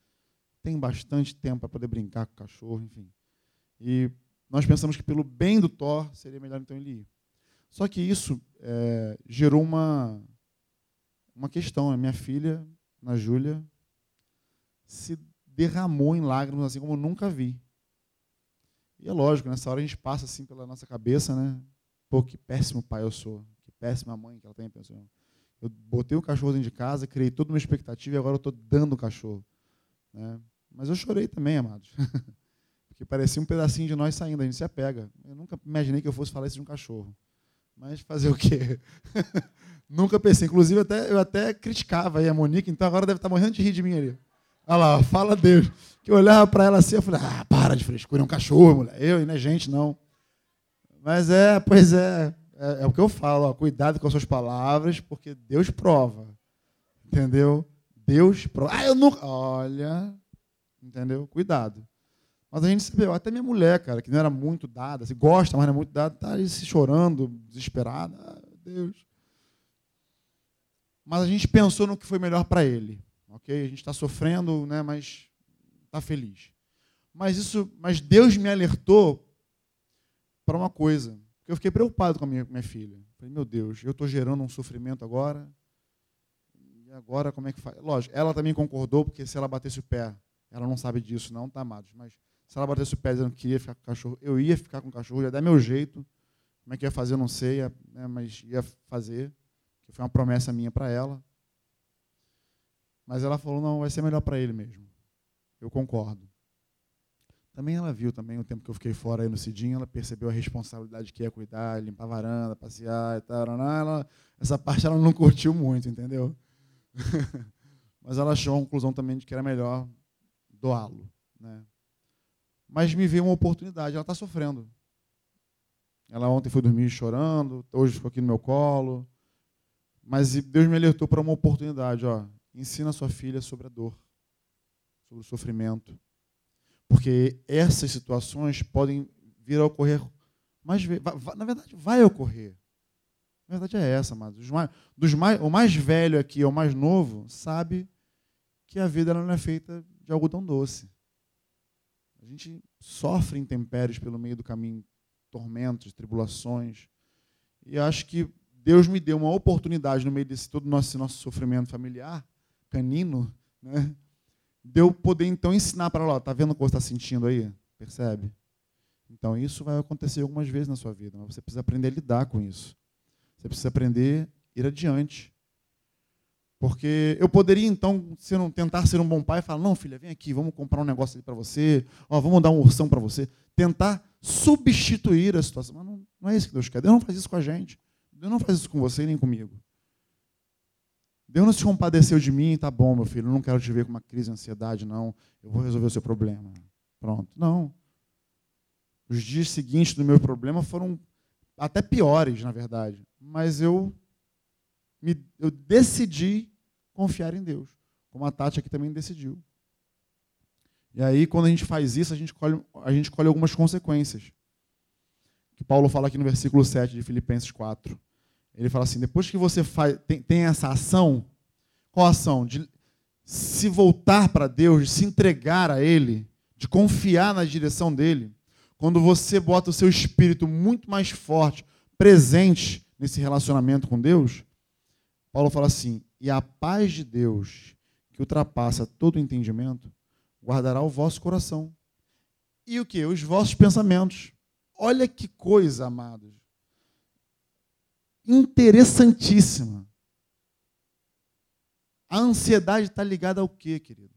tem bastante tempo para poder brincar com o cachorro, enfim. E nós pensamos que pelo bem do Thor seria melhor então ele ir. Só que isso é, gerou uma, uma questão. A minha filha, na Júlia, se derramou em lágrimas assim como eu nunca vi. E é lógico, nessa hora a gente passa assim pela nossa cabeça, né? Pô, que péssimo pai eu sou, que péssima mãe que ela tem, pensou. Eu botei o cachorro dentro de casa, criei toda uma expectativa e agora eu estou dando o cachorro. Né? Mas eu chorei também, amados. Porque parecia um pedacinho de nós saindo, a gente se apega. Eu nunca imaginei que eu fosse falar isso de um cachorro. Mas fazer o quê? nunca pensei. Inclusive, até, eu até criticava aí a Monique, então agora deve estar morrendo de rir de mim ali. Olha lá, fala Deus. Que eu olhava para ela assim, eu falei, ah, para de frescura, é um cachorro, mulher. Eu, e não é gente, não. Mas é, pois é, é, é o que eu falo, ó, cuidado com as suas palavras, porque Deus prova. Entendeu? Deus prova. Ah, eu nunca. Olha, entendeu? Cuidado. Mas a gente se viu, até minha mulher, cara, que não era muito dada, se gosta, mas não é muito dada, tá aí se chorando, desesperada. Ah, Deus. Mas a gente pensou no que foi melhor para ele. Ok? A gente está sofrendo, né, mas está feliz. Mas isso, mas Deus me alertou para uma coisa. Eu fiquei preocupado com a minha, minha filha. Falei, meu Deus, eu estou gerando um sofrimento agora. E agora como é que faz? Lógico, ela também concordou, porque se ela batesse o pé, ela não sabe disso, não, tá, amados? Mas se ela batesse o pé dizendo que ia ficar com o cachorro, eu ia ficar com o cachorro, ia dar meu jeito. Como é que ia fazer, eu não sei, né, mas ia fazer. Foi uma promessa minha para ela. Mas ela falou, não, vai ser melhor para ele mesmo. Eu concordo. Também ela viu também o tempo que eu fiquei fora aí no Cidinho, ela percebeu a responsabilidade que ia cuidar, limpar a varanda, passear e tal. Ela, essa parte ela não curtiu muito, entendeu? Mas ela achou a conclusão também de que era melhor doá-lo. Né? Mas me veio uma oportunidade, ela está sofrendo. Ela ontem foi dormir chorando, hoje ficou aqui no meu colo. Mas Deus me alertou para uma oportunidade, ó. Ensina sua filha sobre a dor, sobre o sofrimento porque essas situações podem vir a ocorrer na verdade vai ocorrer. A verdade é essa, mas dos mais, o mais velho aqui, o mais novo, sabe que a vida não é feita de algodão doce. A gente sofre intempéries pelo meio do caminho, tormentos, tribulações. E acho que Deus me deu uma oportunidade no meio desse todo nosso nosso sofrimento familiar, canino, né? de eu poder então ensinar para ela, tá vendo o que você está sentindo aí? Percebe? Então isso vai acontecer algumas vezes na sua vida, mas você precisa aprender a lidar com isso. Você precisa aprender a ir adiante. Porque eu poderia então ser um, tentar ser um bom pai e falar: não, filha, vem aqui, vamos comprar um negócio ali para você, ó, vamos dar um ursão para você. Tentar substituir a situação. Mas não, não é isso que Deus quer. Deus não faz isso com a gente. Deus não faz isso com você nem comigo. Deus não se compadeceu de mim, tá bom, meu filho, não quero te ver com uma crise de ansiedade, não. Eu vou resolver o seu problema. Pronto. Não. Os dias seguintes do meu problema foram até piores, na verdade. Mas eu, me, eu decidi confiar em Deus, como a Tati aqui também decidiu. E aí, quando a gente faz isso, a gente colhe, a gente colhe algumas consequências. Que Paulo fala aqui no versículo 7 de Filipenses 4. Ele fala assim: depois que você faz, tem, tem essa ação, qual ação? De se voltar para Deus, de se entregar a Ele, de confiar na direção dele. Quando você bota o seu espírito muito mais forte, presente nesse relacionamento com Deus, Paulo fala assim: e a paz de Deus, que ultrapassa todo o entendimento, guardará o vosso coração. E o que? Os vossos pensamentos. Olha que coisa, amados interessantíssima. A ansiedade está ligada ao quê, querido?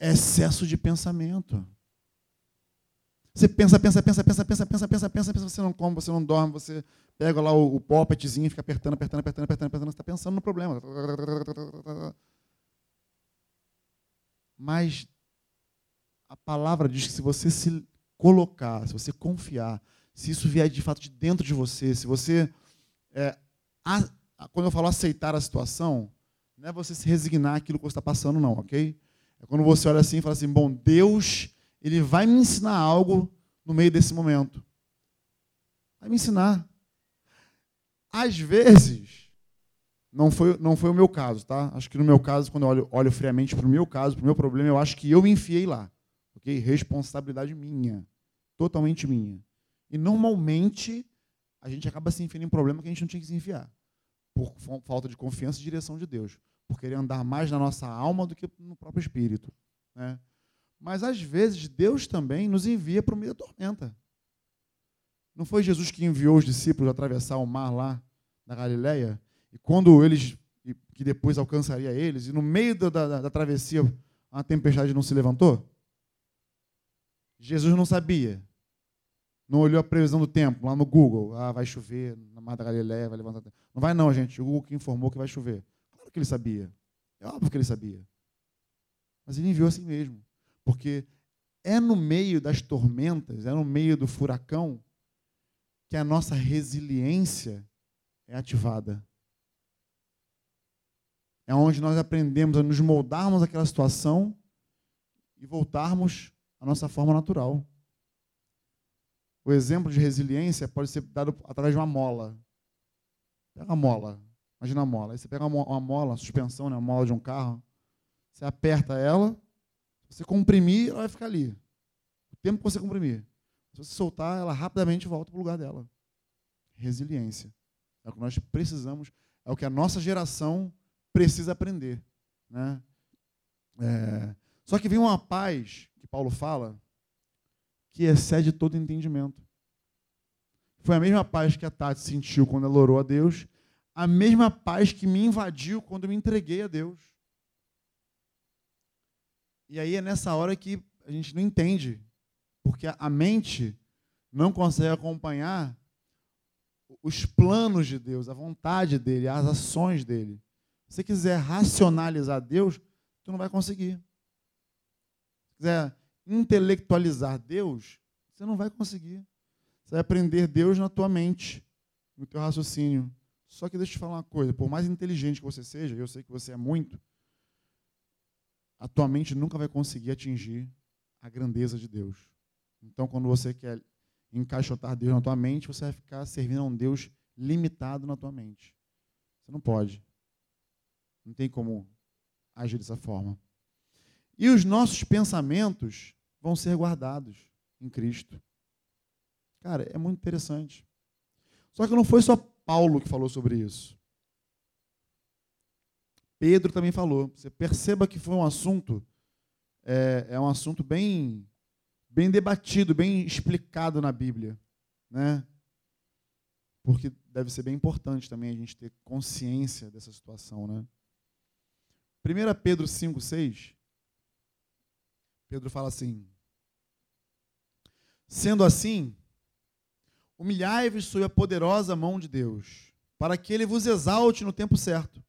Excesso de pensamento. Você pensa, pensa, pensa, pensa, pensa, pensa, pensa, pensa, pensa, você não come, você não dorme, você pega lá o, o e fica apertando, apertando, apertando, apertando, apertando, você está pensando no problema. Mas a palavra diz que se você se colocar, se você confiar, se isso vier de fato de dentro de você, se você. É, a, quando eu falo aceitar a situação, não é você se resignar àquilo que você está passando, não, ok? É quando você olha assim e fala assim: bom, Deus, ele vai me ensinar algo no meio desse momento. Vai me ensinar. Às vezes, não foi, não foi o meu caso, tá? Acho que no meu caso, quando eu olho, olho friamente para o meu caso, para o meu problema, eu acho que eu me enfiei lá. Ok? Responsabilidade minha. Totalmente minha. E normalmente a gente acaba se enfiando em problema que a gente não tinha que se enfiar. Por falta de confiança e direção de Deus. Por querer andar mais na nossa alma do que no próprio espírito. Né? Mas às vezes Deus também nos envia para o meio da tormenta. Não foi Jesus que enviou os discípulos a atravessar o mar lá na Galileia? E quando eles, que depois alcançaria eles, e no meio da, da, da travessia a tempestade não se levantou? Jesus não sabia não olhou a previsão do tempo lá no Google. Ah, vai chover na Mar da Galileia, vai levantar. Não vai não, gente. O Google informou que vai chover. Claro que ele sabia. É óbvio que ele sabia. Mas ele enviou assim mesmo. Porque é no meio das tormentas, é no meio do furacão, que a nossa resiliência é ativada. É onde nós aprendemos a nos moldarmos àquela situação e voltarmos à nossa forma natural. O exemplo de resiliência pode ser dado através de uma mola. Pega a mola. Imagina a mola. Aí você pega uma mola, uma suspensão, né, uma mola de um carro. Você aperta ela. Você comprimir, ela vai ficar ali. O tempo que você comprimir. Se você soltar, ela rapidamente volta para o lugar dela. Resiliência. É o que nós precisamos, é o que a nossa geração precisa aprender. Né? É, só que vem uma paz, que Paulo fala, que excede todo entendimento. Foi a mesma paz que a Tati sentiu quando ela orou a Deus, a mesma paz que me invadiu quando me entreguei a Deus. E aí é nessa hora que a gente não entende, porque a mente não consegue acompanhar os planos de Deus, a vontade dele, as ações dele. Se você quiser racionalizar Deus, tu não vai conseguir. Se quiser intelectualizar Deus, você não vai conseguir. Você vai aprender Deus na tua mente, no teu raciocínio. Só que deixa eu te falar uma coisa, por mais inteligente que você seja, eu sei que você é muito, a tua mente nunca vai conseguir atingir a grandeza de Deus. Então, quando você quer encaixotar Deus na tua mente, você vai ficar servindo a um Deus limitado na tua mente. Você não pode. Não tem como agir dessa forma. E os nossos pensamentos vão ser guardados em Cristo. Cara, é muito interessante. Só que não foi só Paulo que falou sobre isso. Pedro também falou. Você perceba que foi um assunto, é, é um assunto bem, bem debatido, bem explicado na Bíblia, né? Porque deve ser bem importante também a gente ter consciência dessa situação, né? 1 Pedro 5, 6, Pedro fala assim: Sendo assim, humilhai-vos sob a poderosa mão de Deus, para que ele vos exalte no tempo certo,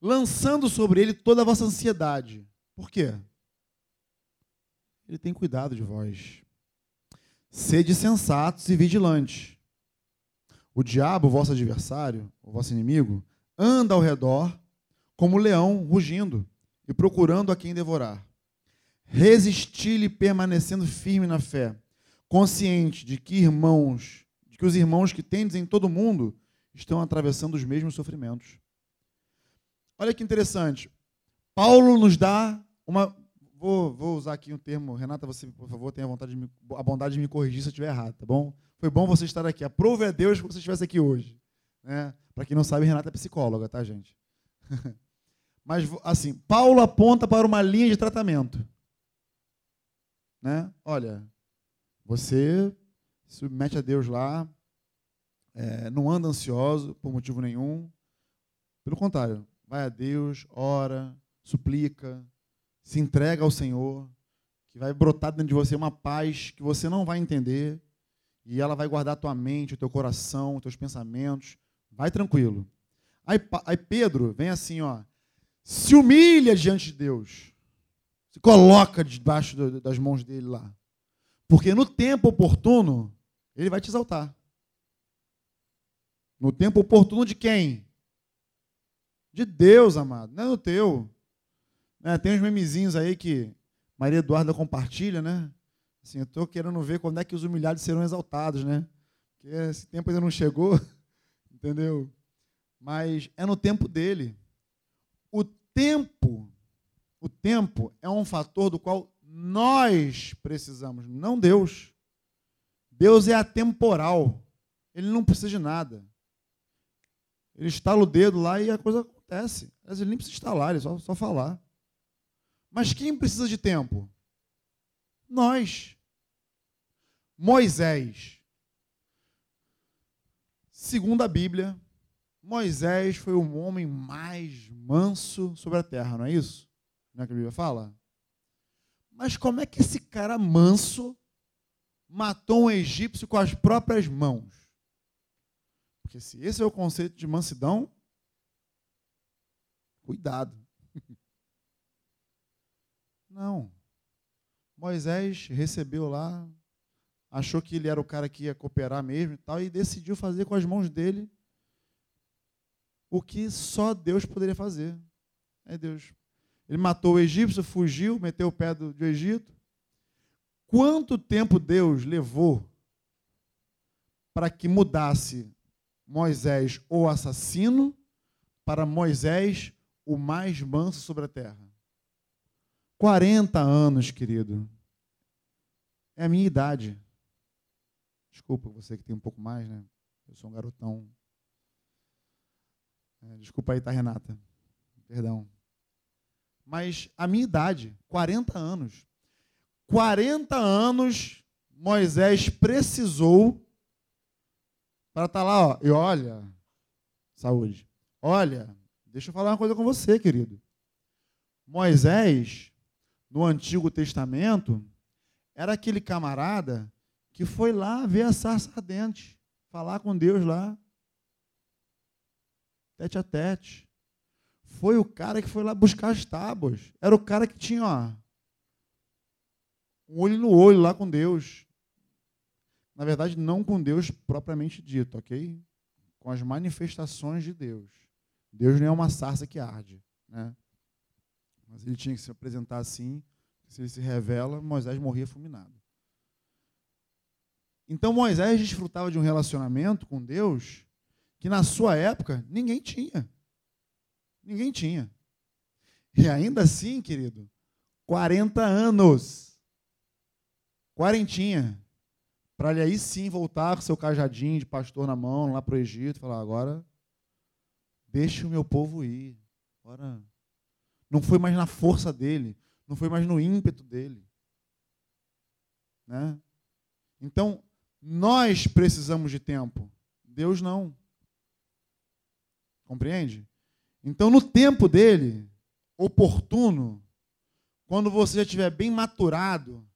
lançando sobre ele toda a vossa ansiedade. Por quê? Ele tem cuidado de vós. Sede sensatos e vigilantes. O diabo, vosso adversário, o vosso inimigo, anda ao redor como leão rugindo e procurando a quem devorar. Resisti-lhe permanecendo firme na fé, consciente de que irmãos, de que os irmãos que tendes em todo mundo estão atravessando os mesmos sofrimentos. Olha que interessante. Paulo nos dá uma. Vou, vou usar aqui um termo. Renata, você, por favor, tenha vontade de me, a bondade de me corrigir se eu estiver errado, tá bom? Foi bom você estar aqui. Aprove a Deus que você estivesse aqui hoje. Né? Para quem não sabe, Renata é psicóloga, tá, gente? Mas, assim, Paulo aponta para uma linha de tratamento. Né? Olha, você submete a Deus lá, é, não anda ansioso por motivo nenhum. Pelo contrário, vai a Deus, ora, suplica, se entrega ao Senhor, que vai brotar dentro de você uma paz que você não vai entender, e ela vai guardar a tua mente, o teu coração, os teus pensamentos. Vai tranquilo. Aí, aí Pedro vem assim, ó, se humilha diante de Deus. Se coloca debaixo das mãos dele lá. Porque no tempo oportuno, ele vai te exaltar. No tempo oportuno de quem? De Deus, amado. Não é no teu. É, tem uns memezinhos aí que Maria Eduarda compartilha, né? Assim, eu estou querendo ver quando é que os humilhados serão exaltados, né? Porque esse tempo ainda não chegou, entendeu? Mas é no tempo dele. O tempo, o tempo é um fator do qual nós precisamos, não Deus. Deus é atemporal. Ele não precisa de nada. Ele estala o dedo lá e a coisa acontece. Mas ele nem precisa instalar, ele só, só falar. Mas quem precisa de tempo? Nós. Moisés. Segundo a Bíblia, Moisés foi o homem mais manso sobre a terra, não é isso? Não é que a Bíblia fala? Mas como é que esse cara manso matou um egípcio com as próprias mãos? Porque se esse é o conceito de mansidão, cuidado. Não. Moisés recebeu lá, achou que ele era o cara que ia cooperar mesmo e tal, e decidiu fazer com as mãos dele o que só Deus poderia fazer. É Deus. Ele matou o egípcio, fugiu, meteu o pé do, do Egito. Quanto tempo Deus levou para que mudasse Moisés o assassino para Moisés o mais manso sobre a terra? 40 anos, querido. É a minha idade. Desculpa você que tem um pouco mais, né? Eu sou um garotão. É, desculpa aí, tá, Renata? Perdão. Mas a minha idade, 40 anos. 40 anos Moisés precisou para estar tá lá, ó. E olha, saúde. Olha, deixa eu falar uma coisa com você, querido. Moisés, no Antigo Testamento, era aquele camarada que foi lá ver a sarça ardente, falar com Deus lá, tete a tete. Foi o cara que foi lá buscar as tábuas. Era o cara que tinha, ó, um olho no olho lá com Deus. Na verdade, não com Deus propriamente dito, ok? Com as manifestações de Deus. Deus não é uma sarça que arde, né? Mas ele tinha que se apresentar assim. Se ele se revela, Moisés morria fulminado. Então Moisés desfrutava de um relacionamento com Deus que na sua época ninguém tinha. Ninguém tinha. E ainda assim, querido, 40 anos. Quarentinha. Para ele aí sim voltar com seu cajadinho de pastor na mão lá para o Egito e falar: agora deixe o meu povo ir. Agora não foi mais na força dele, não foi mais no ímpeto dele. Né? Então, nós precisamos de tempo. Deus não. Compreende? Então, no tempo dele, oportuno, quando você já estiver bem maturado,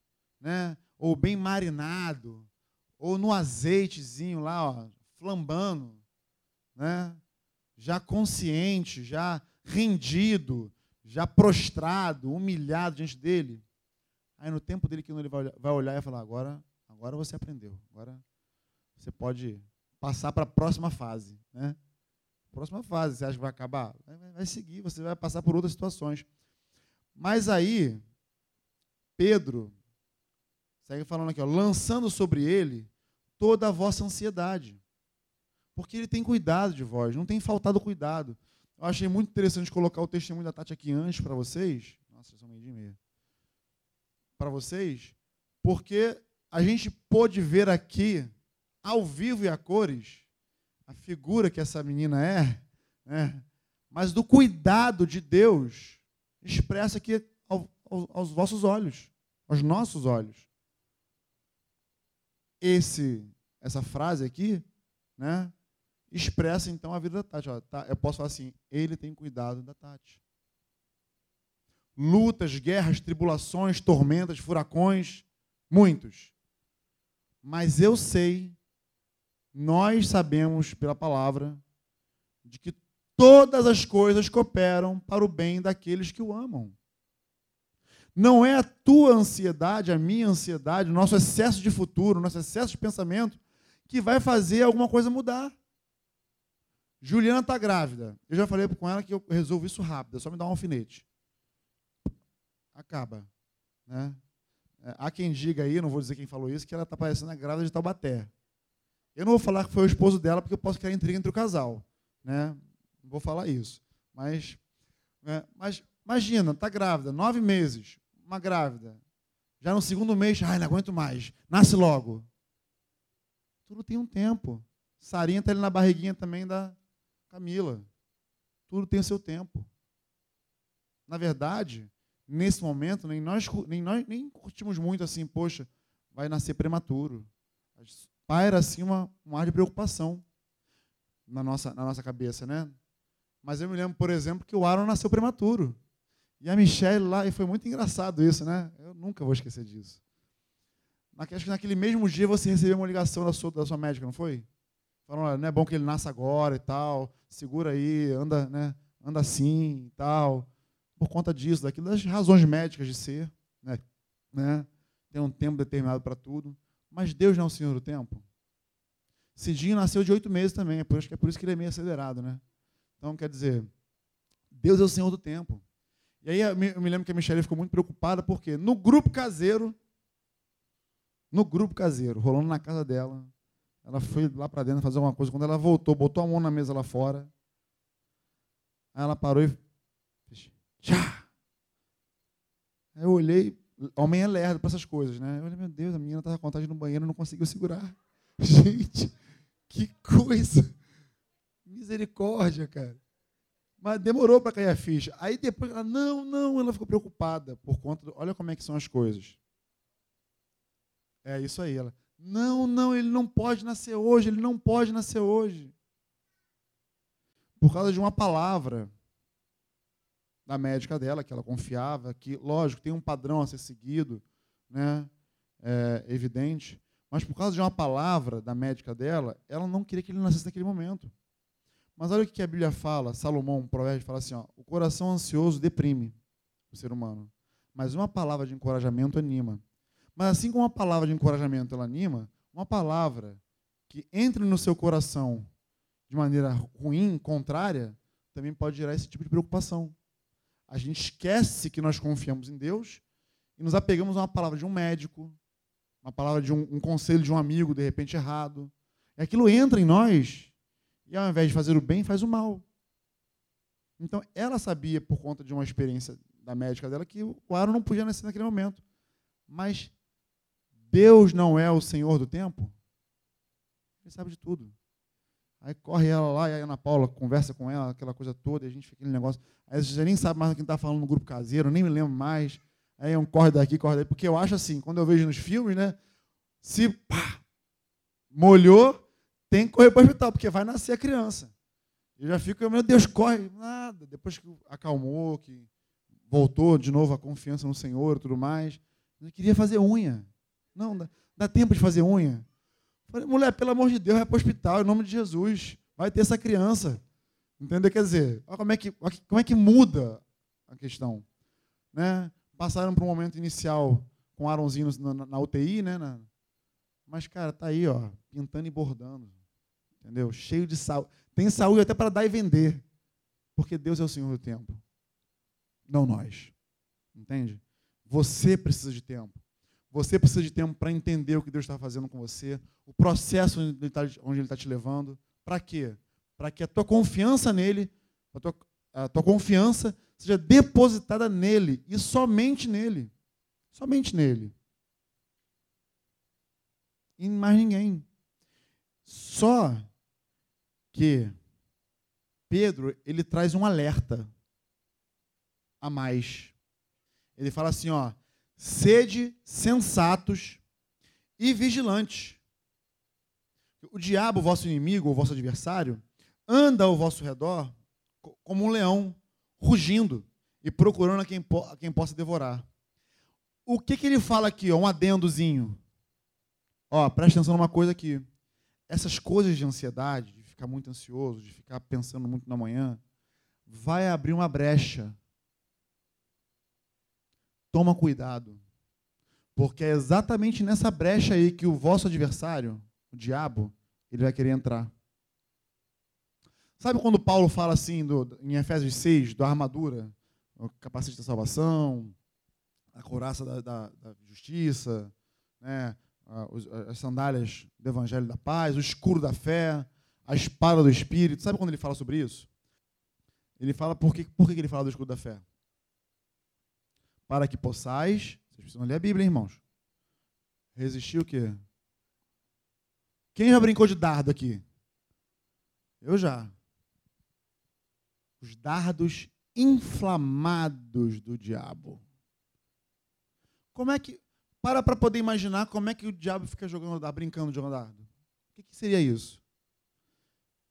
né, ou bem marinado, ou no azeitezinho lá, ó, flambando, né? já consciente, já rendido, já prostrado, humilhado diante dele. Aí no tempo dele que ele vai olhar e falar, agora, agora você aprendeu, agora você pode passar para a próxima fase. Né? Próxima fase, você acha que vai acabar? Vai, seguir, você vai passar por outras situações. Mas aí, Pedro, Segue falando aqui, ó, lançando sobre ele toda a vossa ansiedade. Porque ele tem cuidado de vós, não tem faltado cuidado. Eu achei muito interessante colocar o testemunho da Tati aqui antes para vocês. Nossa, são meio de meia. Para vocês, porque a gente pôde ver aqui, ao vivo e a cores, a figura que essa menina é, né? mas do cuidado de Deus expressa aqui ao, ao, aos vossos olhos, aos nossos olhos esse essa frase aqui, né, expressa então a vida da Tati. Tá, eu posso falar assim: ele tem cuidado da Tati. Lutas, guerras, tribulações, tormentas, furacões, muitos. Mas eu sei, nós sabemos pela palavra, de que todas as coisas cooperam para o bem daqueles que o amam. Não é a tua ansiedade, a minha ansiedade, o nosso excesso de futuro, o nosso excesso de pensamento que vai fazer alguma coisa mudar. Juliana está grávida. Eu já falei com ela que eu resolvo isso rápido, é só me dar um alfinete. Acaba. Né? É, há quem diga aí, não vou dizer quem falou isso, que ela está parecendo a grávida de Taubaté. Eu não vou falar que foi o esposo dela, porque eu posso criar intriga entre o casal. Né? Não vou falar isso. Mas, né? mas imagina, está grávida, nove meses uma grávida. Já no segundo mês, ai, não aguento mais. Nasce logo. Tudo tem um tempo. Sarinha está ali na barriguinha também da Camila. Tudo tem o seu tempo. Na verdade, nesse momento, nem nós, nem nós nem curtimos muito assim, poxa, vai nascer prematuro. Paira assim uma, um ar de preocupação na nossa, na nossa cabeça, né? Mas eu me lembro, por exemplo, que o Aaron nasceu prematuro. E a Michelle lá, e foi muito engraçado isso, né? Eu nunca vou esquecer disso. Acho que naquele mesmo dia você recebeu uma ligação da sua, da sua médica, não foi? Falando, não é bom que ele nasça agora e tal, segura aí, anda, né? Anda assim e tal. por conta disso, daquilo, das razões médicas de ser, né? né? Tem um tempo determinado para tudo. Mas Deus não é o Senhor do tempo. Cidinho nasceu de oito meses também, acho que é por isso que ele é meio acelerado, né? Então, quer dizer, Deus é o Senhor do tempo. E aí eu me lembro que a Michelle ficou muito preocupada, porque no grupo caseiro, no grupo caseiro, rolando na casa dela, ela foi lá para dentro fazer alguma coisa. Quando ela voltou, botou a mão na mesa lá fora, aí ela parou e já. Aí eu olhei, homem é lerdo para essas coisas, né? Falei, meu Deus, a menina estava com vontade no banheiro e não conseguiu segurar. Gente, que coisa! Misericórdia, cara. Mas demorou para cair a ficha. Aí depois ela, não, não, ela ficou preocupada por conta do, olha como é que são as coisas. É isso aí, ela. Não, não, ele não pode nascer hoje, ele não pode nascer hoje. Por causa de uma palavra da médica dela, que ela confiava, que, lógico, tem um padrão a ser seguido, né? É, evidente, mas por causa de uma palavra da médica dela, ela não queria que ele nascesse naquele momento. Mas olha o que a Bíblia fala, Salomão, um provérbio, fala assim: ó, o coração ansioso deprime o ser humano, mas uma palavra de encorajamento anima. Mas assim como uma palavra de encorajamento ela anima, uma palavra que entre no seu coração de maneira ruim, contrária, também pode gerar esse tipo de preocupação. A gente esquece que nós confiamos em Deus e nos apegamos a uma palavra de um médico, uma palavra de um, um conselho de um amigo, de repente errado. E aquilo entra em nós e ao invés de fazer o bem, faz o mal. Então, ela sabia, por conta de uma experiência da médica dela, que o Aaron não podia nascer naquele momento. Mas Deus não é o Senhor do tempo? Ele sabe de tudo. Aí corre ela lá, e a Ana Paula conversa com ela, aquela coisa toda, e a gente fica aquele negócio. Aí você nem sabe mais quem está falando no grupo caseiro, nem me lembro mais. Aí é um corre daqui, corre daqui. Porque eu acho assim, quando eu vejo nos filmes, né? Se pá, molhou, tem que correr para o hospital, porque vai nascer a criança. Eu já fico, meu Deus, corre. Nada. Depois que acalmou, que voltou de novo a confiança no Senhor e tudo mais. Eu queria fazer unha. Não, dá, dá tempo de fazer unha. Falei, mulher, pelo amor de Deus, vai para o hospital, em nome de Jesus. Vai ter essa criança. Entendeu? Quer dizer, olha como é que, como é que muda a questão. Né? Passaram para um momento inicial com Aronzinho na, na, na UTI, né? Na, mas, cara, tá aí, ó, pintando e bordando. Entendeu? Cheio de saúde. Tem saúde até para dar e vender. Porque Deus é o Senhor do tempo. Não nós. Entende? Você precisa de tempo. Você precisa de tempo para entender o que Deus está fazendo com você, o processo onde Ele está tá te levando. Para quê? Para que a tua confiança nele, a tua, a tua confiança seja depositada nele e somente nele. Somente nele. E mais ninguém. Só que Pedro, ele traz um alerta a mais. Ele fala assim, ó: sede sensatos e vigilantes. O diabo, vosso inimigo, ou vosso adversário, anda ao vosso redor como um leão, rugindo e procurando a quem, a quem possa devorar. O que, que ele fala aqui? Ó, um adendozinho. Ó, presta atenção numa coisa aqui. Essas coisas de ansiedade, de ficar muito ansioso, de ficar pensando muito na manhã, vai abrir uma brecha. Toma cuidado. Porque é exatamente nessa brecha aí que o vosso adversário, o diabo, ele vai querer entrar. Sabe quando Paulo fala assim, do, em Efésios 6, da armadura, o capacete da salvação, a couraça da, da, da justiça, né? as sandálias do Evangelho da Paz, o escuro da fé, a espada do Espírito. Sabe quando ele fala sobre isso? Ele fala por que, por que ele fala do escudo da fé? Para que possais, vocês precisam ler a Bíblia, hein, irmãos. Resistir o quê? Quem já brincou de dardo aqui? Eu já. Os dardos inflamados do diabo. Como é que para para poder imaginar como é que o diabo fica jogando dardo, brincando de dardo. O que, que seria isso?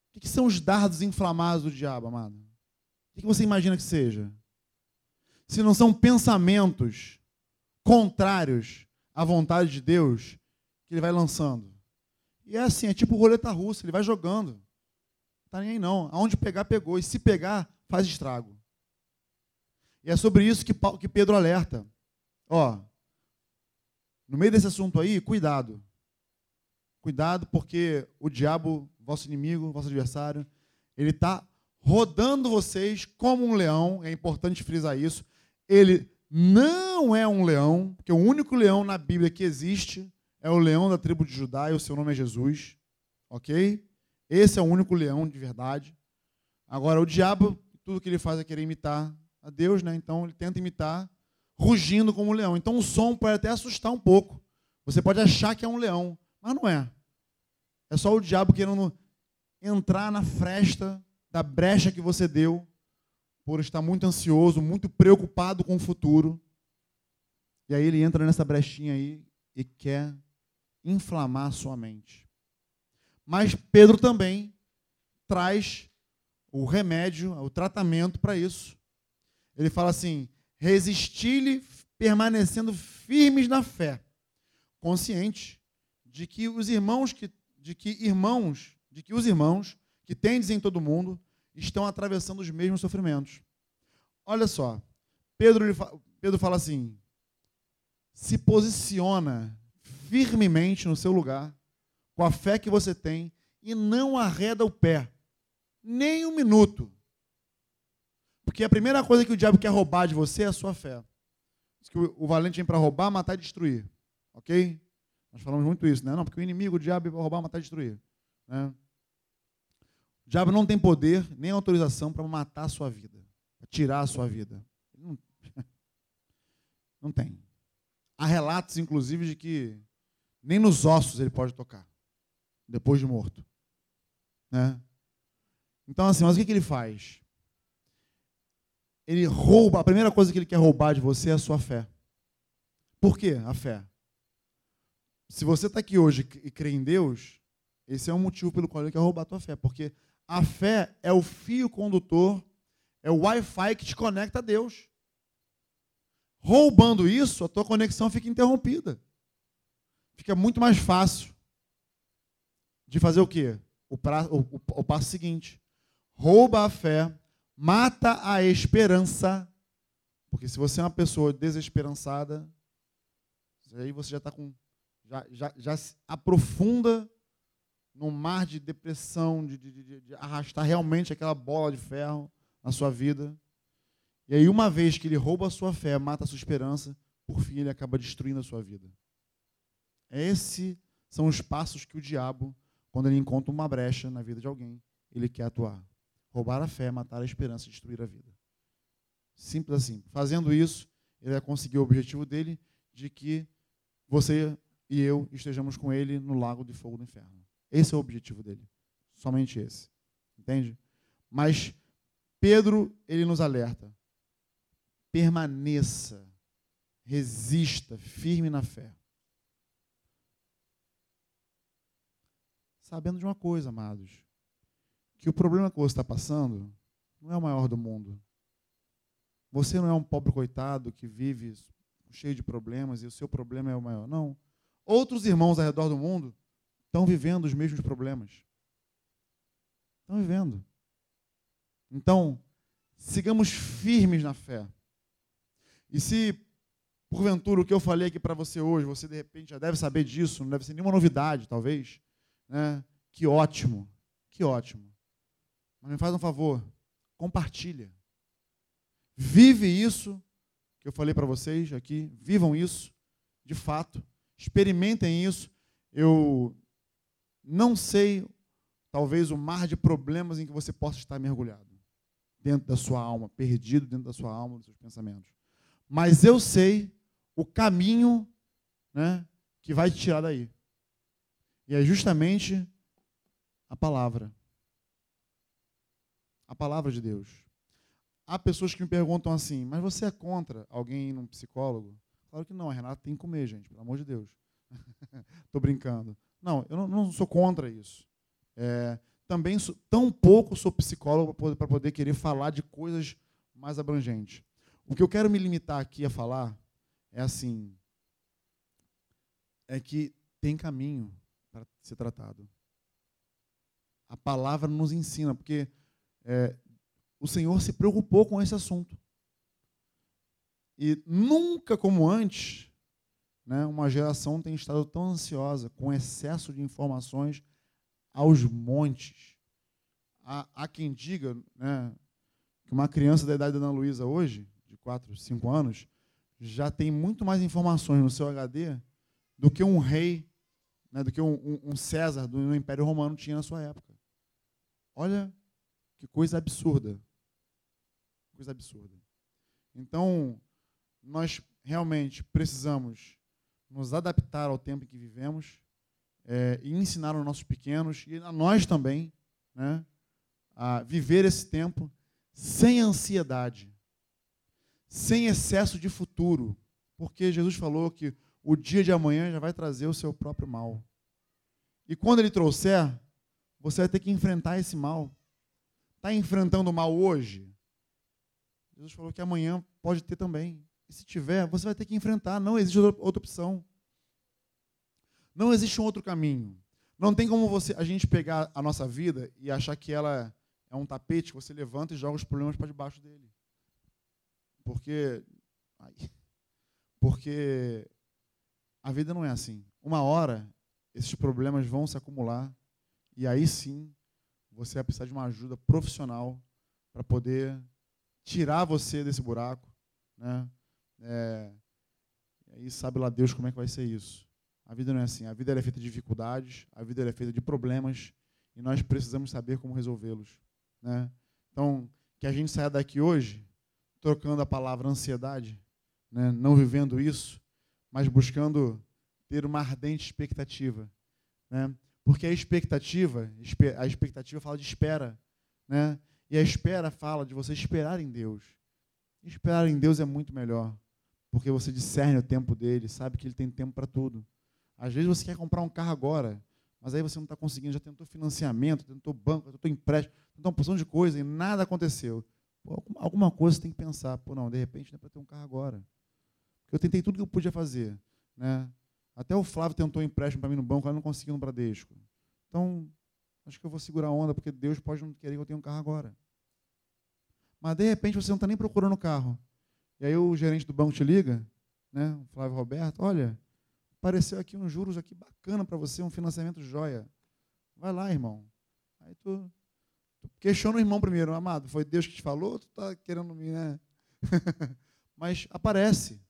O que, que, são os dardos inflamados do diabo, amado? O que, que você imagina que seja? Se não são pensamentos contrários à vontade de Deus que ele vai lançando. E é assim, é tipo roleta russa, ele vai jogando. Está nem aí não. Aonde pegar, pegou. E se pegar, faz estrago. E é sobre isso que, que Pedro alerta. Ó, no meio desse assunto aí, cuidado. Cuidado, porque o diabo, vosso inimigo, vosso adversário, ele está rodando vocês como um leão. É importante frisar isso. Ele não é um leão, porque o único leão na Bíblia que existe é o leão da tribo de Judá e o seu nome é Jesus. Ok? Esse é o único leão de verdade. Agora, o diabo, tudo que ele faz é querer imitar a Deus, né? Então ele tenta imitar rugindo como um leão. Então o som pode até assustar um pouco. Você pode achar que é um leão, mas não é. É só o diabo querendo entrar na fresta da brecha que você deu por estar muito ansioso, muito preocupado com o futuro. E aí ele entra nessa brechinha aí e quer inflamar a sua mente. Mas Pedro também traz o remédio, o tratamento para isso. Ele fala assim: resistir-lhe permanecendo firmes na fé, consciente de que os irmãos que de que irmãos, de que os irmãos que tendes em todo mundo estão atravessando os mesmos sofrimentos. Olha só, Pedro, Pedro fala assim: se posiciona firmemente no seu lugar, com a fé que você tem, e não arreda o pé, nem um minuto. Porque a primeira coisa que o diabo quer roubar de você é a sua fé. Diz que o valente vem para roubar, matar e destruir. Ok? Nós falamos muito isso, né? Não, porque o inimigo, o diabo, vai roubar, matar e destruir. Né? O diabo não tem poder nem autorização para matar a sua vida, para tirar a sua vida. Não, não tem. Há relatos, inclusive, de que nem nos ossos ele pode tocar, depois de morto. Né? Então, assim, mas o que, que ele faz? Ele rouba, a primeira coisa que ele quer roubar de você é a sua fé. Por quê? A fé. Se você está aqui hoje e crê em Deus, esse é um motivo pelo qual ele quer roubar a tua fé. Porque a fé é o fio condutor, é o Wi-Fi que te conecta a Deus. Roubando isso, a tua conexão fica interrompida. Fica muito mais fácil de fazer o quê? O, pra, o, o, o passo seguinte. Rouba a fé, mata a esperança. Porque se você é uma pessoa desesperançada, aí você já está com. Já, já, já se aprofunda num mar de depressão, de, de, de, arrastar realmente aquela bola de ferro na sua vida. E aí, uma vez que ele rouba a sua fé, mata a sua esperança, por fim ele acaba destruindo a sua vida. Esses são os passos que o diabo, quando ele encontra uma brecha na vida de alguém, ele quer atuar. Roubar a fé, matar a esperança destruir a vida. Simples assim. Fazendo isso, ele vai conseguir o objetivo dele de que você e eu estejamos com ele no lago de fogo do inferno. Esse é o objetivo dele. Somente esse. Entende? Mas Pedro, ele nos alerta. Permaneça, resista, firme na fé. Sabendo de uma coisa, amados, que o problema que você está passando não é o maior do mundo. Você não é um pobre coitado que vive cheio de problemas e o seu problema é o maior. Não. Outros irmãos ao redor do mundo estão vivendo os mesmos problemas. Estão vivendo. Então, sigamos firmes na fé. E se, porventura, o que eu falei aqui para você hoje, você de repente já deve saber disso, não deve ser nenhuma novidade, talvez, né? que ótimo, que ótimo. Mas me faz um favor, compartilha. Vive isso que eu falei para vocês aqui, vivam isso, de fato, experimentem isso. Eu não sei, talvez, o mar de problemas em que você possa estar mergulhado, dentro da sua alma, perdido dentro da sua alma, dos seus pensamentos. Mas eu sei o caminho né, que vai te tirar daí. E é justamente a palavra. A palavra de Deus. Há pessoas que me perguntam assim, mas você é contra alguém ir num psicólogo? Claro que não, a Renata tem que comer, gente, pelo amor de Deus. Estou brincando. Não, eu não, não sou contra isso. É, também sou, tão pouco sou psicólogo para poder, poder querer falar de coisas mais abrangentes. O que eu quero me limitar aqui a falar é assim: é que tem caminho para ser tratado. A palavra nos ensina, porque é, o Senhor se preocupou com esse assunto. E nunca como antes, né, uma geração tem estado tão ansiosa, com excesso de informações aos montes. Há, há quem diga né, que uma criança da idade da Ana Luísa hoje, de 4, 5 anos, já tem muito mais informações no seu HD do que um rei, né, do que um, um, César do Império Romano tinha na sua época. Olha que coisa absurda. Coisa absurda. Então, nós realmente precisamos nos adaptar ao tempo em que vivemos é, e ensinar aos nossos pequenos e a nós também né, a viver esse tempo sem ansiedade, sem excesso de futuro, porque Jesus falou que o dia de amanhã já vai trazer o seu próprio mal. E quando ele trouxer, você vai ter que enfrentar esse mal. Está enfrentando o mal hoje? Jesus falou que amanhã pode ter também. E se tiver, você vai ter que enfrentar. Não existe outra opção. Não existe um outro caminho. Não tem como você, a gente pegar a nossa vida e achar que ela é um tapete que você levanta e joga os problemas para debaixo dele. Porque. Ai, porque a vida não é assim. Uma hora, esses problemas vão se acumular e aí sim você vai precisar de uma ajuda profissional para poder tirar você desse buraco. Né? É, e aí sabe lá Deus como é que vai ser isso. A vida não é assim. A vida é feita de dificuldades, a vida é feita de problemas, e nós precisamos saber como resolvê-los. Né? Então, que a gente saia daqui hoje trocando a palavra ansiedade, né? não vivendo isso, mas buscando ter uma ardente expectativa. Né? Porque a expectativa, a expectativa fala de espera. Né? E a espera fala de você esperar em Deus. Esperar em Deus é muito melhor, porque você discerne o tempo dele, sabe que ele tem tempo para tudo. Às vezes você quer comprar um carro agora, mas aí você não está conseguindo, já tentou financiamento, tentou banco, tentou empréstimo, tentou uma porção de coisa e nada aconteceu. Pô, alguma coisa você tem que pensar, pô, não, de repente não é para ter um carro agora. Eu tentei tudo que eu podia fazer. Né? Até o Flávio tentou um empréstimo para mim no banco, ela não conseguiu no Bradesco. Então, acho que eu vou segurar a onda, porque Deus pode não querer que eu tenha um carro agora. Mas, de repente, você não está nem procurando o carro. E aí o gerente do banco te liga, né, o Flávio Roberto, olha, apareceu aqui uns juros aqui bacana para você, um financiamento joia. Vai lá, irmão. Aí tu, tu questiona o irmão primeiro, amado, foi Deus que te falou, tu está querendo me, né? Mas aparece.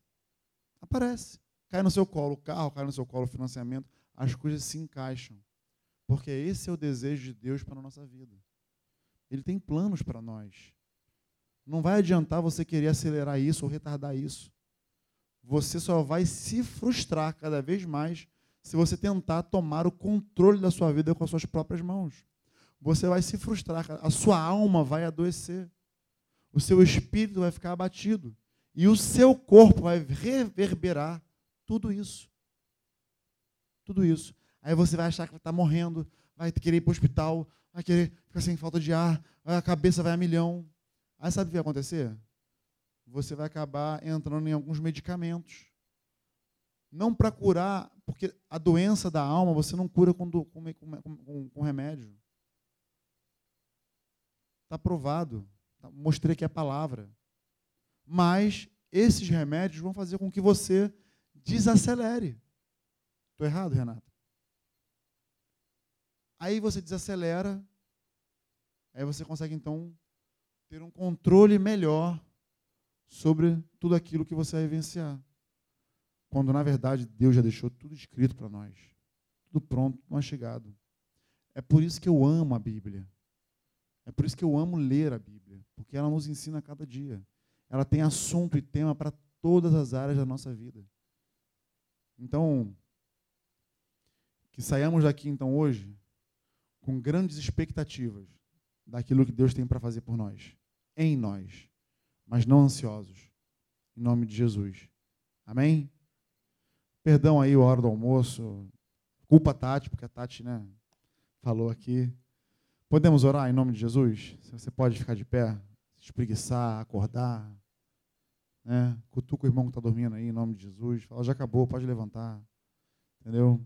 Aparece. Cai no seu colo o carro, cai no seu colo o financiamento, as coisas se encaixam. Porque esse é o desejo de Deus para a nossa vida. Ele tem planos para nós. Não vai adiantar você querer acelerar isso ou retardar isso. Você só vai se frustrar cada vez mais se você tentar tomar o controle da sua vida com as suas próprias mãos. Você vai se frustrar, a sua alma vai adoecer. O seu espírito vai ficar abatido. E o seu corpo vai reverberar tudo isso. Tudo isso. Aí você vai achar que está morrendo, vai querer ir para o hospital, vai querer ficar sem falta de ar, a cabeça vai a milhão. Aí sabe o que vai acontecer? Você vai acabar entrando em alguns medicamentos. Não para curar, porque a doença da alma você não cura com, com, com, com remédio. Está provado. Tá, mostrei aqui a palavra. Mas esses remédios vão fazer com que você desacelere. Estou errado, Renata? Aí você desacelera, aí você consegue então ter um controle melhor sobre tudo aquilo que você vai vivenciar. Quando, na verdade, Deus já deixou tudo escrito para nós. Tudo pronto, mastigado. É por isso que eu amo a Bíblia. É por isso que eu amo ler a Bíblia. Porque ela nos ensina a cada dia. Ela tem assunto e tema para todas as áreas da nossa vida. Então, que saiamos daqui, então, hoje, com grandes expectativas daquilo que Deus tem para fazer por nós, em nós, mas não ansiosos. Em nome de Jesus. Amém? Perdão aí a hora do almoço. Culpa a Tati, porque a Tati né, falou aqui. Podemos orar em nome de Jesus? Você pode ficar de pé, se espreguiçar, acordar. Né? Cutuca o irmão que está dormindo aí em nome de Jesus. Fala, já acabou, pode levantar. Entendeu?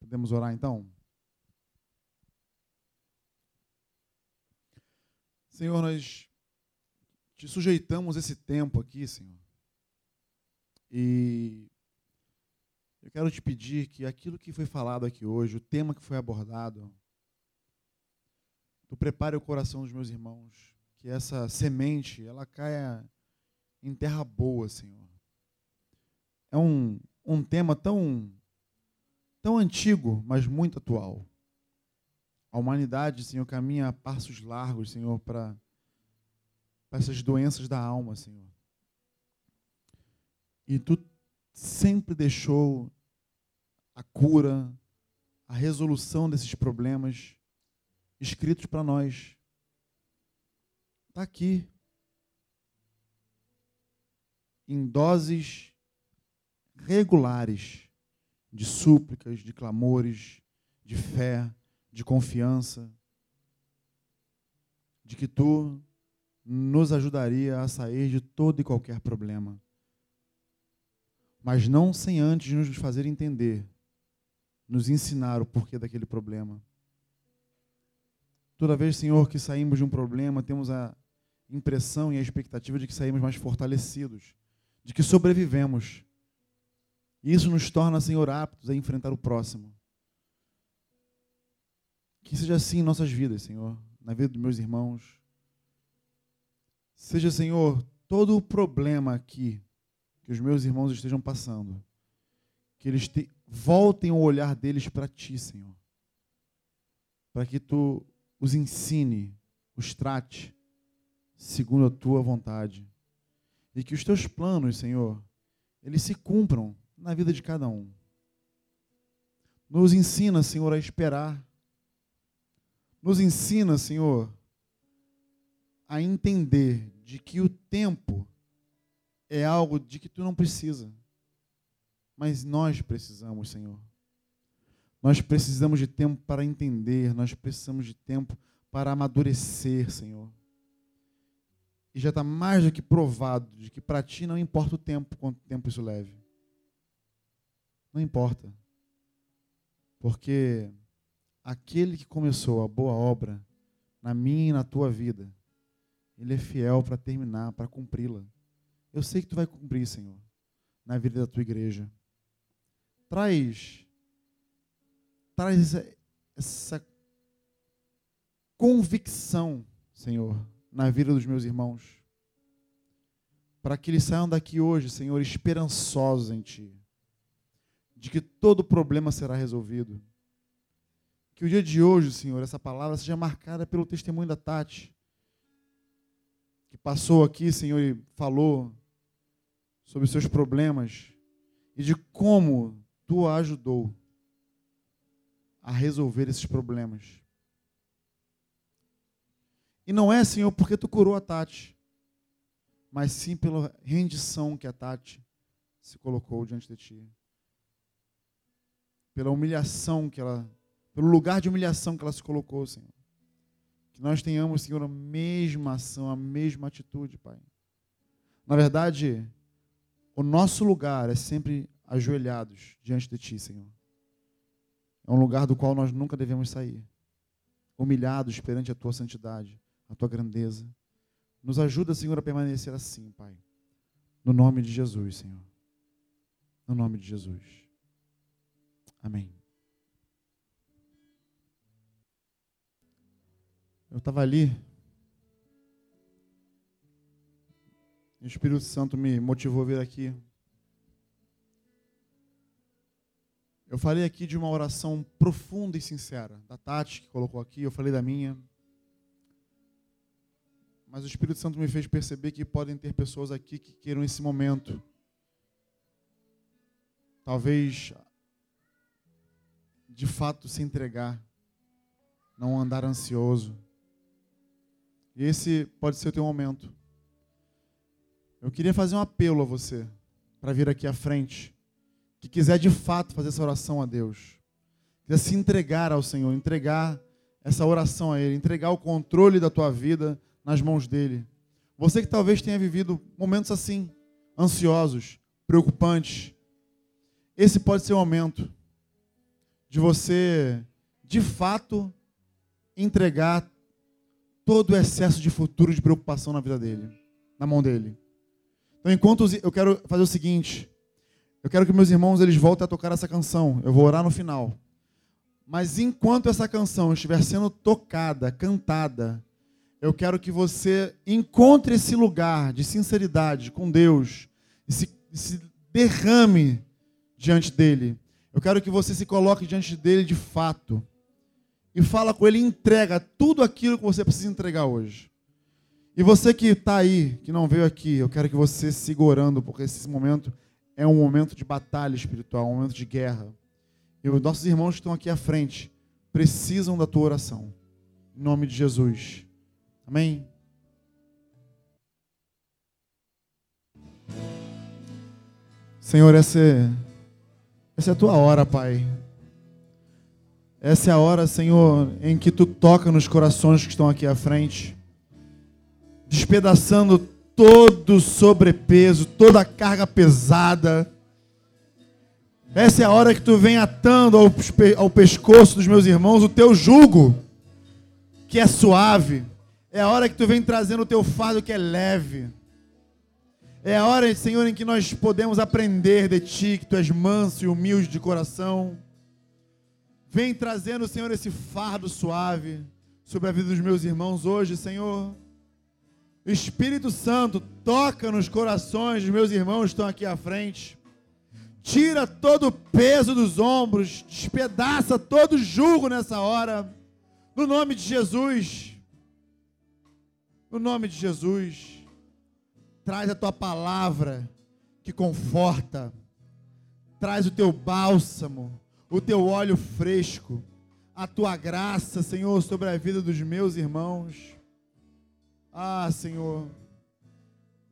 Podemos orar então? Senhor, nós te sujeitamos esse tempo aqui, Senhor. E eu quero te pedir que aquilo que foi falado aqui hoje, o tema que foi abordado, tu prepare o coração dos meus irmãos, que essa semente, ela caia em terra boa, Senhor. É um, um tema tão, tão antigo, mas muito atual. A humanidade, Senhor, caminha a passos largos, Senhor, para essas doenças da alma, Senhor. E tu sempre deixou a cura, a resolução desses problemas escritos para nós. Está aqui. Em doses regulares de súplicas, de clamores, de fé, de confiança, de que tu nos ajudaria a sair de todo e qualquer problema. Mas não sem antes nos fazer entender nos ensinar o porquê daquele problema. Toda vez, Senhor, que saímos de um problema, temos a impressão e a expectativa de que saímos mais fortalecidos, de que sobrevivemos. Isso nos torna, Senhor, aptos a enfrentar o próximo. Que seja assim em nossas vidas, Senhor, na vida dos meus irmãos. Seja, Senhor, todo o problema aqui que os meus irmãos estejam passando, que eles te, voltem o olhar deles para ti, Senhor. Para que tu os ensine, os trate segundo a tua vontade. E que os teus planos, Senhor, eles se cumpram na vida de cada um. Nos ensina, Senhor, a esperar. Nos ensina, Senhor, a entender de que o tempo é algo de que tu não precisa. Mas nós precisamos, Senhor. Nós precisamos de tempo para entender, nós precisamos de tempo para amadurecer, Senhor. E já está mais do que provado de que para ti não importa o tempo, quanto tempo isso leve. Não importa. Porque aquele que começou a boa obra na minha e na tua vida, ele é fiel para terminar, para cumpri-la. Eu sei que tu vai cumprir, Senhor, na vida da tua igreja traz traz essa, essa convicção, Senhor, na vida dos meus irmãos, para que eles saiam daqui hoje, Senhor, esperançosos em Ti, de que todo problema será resolvido. Que o dia de hoje, Senhor, essa palavra seja marcada pelo testemunho da Tati, que passou aqui, Senhor, e falou sobre os seus problemas e de como tu a ajudou a resolver esses problemas. E não é, Senhor, porque tu curou a Tati, mas sim pela rendição que a Tati se colocou diante de ti. Pela humilhação que ela, pelo lugar de humilhação que ela se colocou, Senhor. Que nós tenhamos, Senhor, a mesma ação, a mesma atitude, Pai. Na verdade, o nosso lugar é sempre ajoelhados diante de Ti, Senhor. É um lugar do qual nós nunca devemos sair. Humilhados perante a Tua santidade, a Tua grandeza. Nos ajuda, Senhor, a permanecer assim, Pai. No nome de Jesus, Senhor. No nome de Jesus. Amém. Eu estava ali. O Espírito Santo me motivou a vir aqui Eu falei aqui de uma oração profunda e sincera, da Tati, que colocou aqui, eu falei da minha. Mas o Espírito Santo me fez perceber que podem ter pessoas aqui que queiram esse momento. Talvez, de fato, se entregar, não andar ansioso. E esse pode ser o teu momento. Eu queria fazer um apelo a você, para vir aqui à frente que quiser de fato fazer essa oração a Deus, quiser se entregar ao Senhor, entregar essa oração a Ele, entregar o controle da tua vida nas mãos dele. Você que talvez tenha vivido momentos assim, ansiosos, preocupantes, esse pode ser o momento de você, de fato, entregar todo o excesso de futuro de preocupação na vida dele. na mão dele. Então, enquanto eu quero fazer o seguinte, eu quero que meus irmãos eles voltem a tocar essa canção. Eu vou orar no final. Mas enquanto essa canção estiver sendo tocada, cantada, eu quero que você encontre esse lugar de sinceridade com Deus e se, se derrame diante dele. Eu quero que você se coloque diante dele de fato e fala com ele, entrega tudo aquilo que você precisa entregar hoje. E você que está aí, que não veio aqui, eu quero que você siga orando, porque esse momento é um momento de batalha espiritual, um momento de guerra. E os nossos irmãos que estão aqui à frente precisam da tua oração. Em nome de Jesus. Amém? Senhor, essa é, essa é a tua hora, Pai. Essa é a hora, Senhor, em que tu toca nos corações que estão aqui à frente, despedaçando todo sobrepeso, toda carga pesada essa é a hora que tu vem atando ao, ao pescoço dos meus irmãos o teu jugo, que é suave. É a hora que tu vem trazendo o teu fardo que é leve. É a hora, Senhor, em que nós podemos aprender de Ti, que Tu és manso e humilde de coração. Vem trazendo, Senhor, esse fardo suave sobre a vida dos meus irmãos hoje, Senhor. Espírito Santo, toca nos corações dos meus irmãos que estão aqui à frente. Tira todo o peso dos ombros, despedaça todo o jugo nessa hora. No nome de Jesus. No nome de Jesus. Traz a tua palavra que conforta. Traz o teu bálsamo, o teu óleo fresco, a tua graça, Senhor, sobre a vida dos meus irmãos. Ah, Senhor,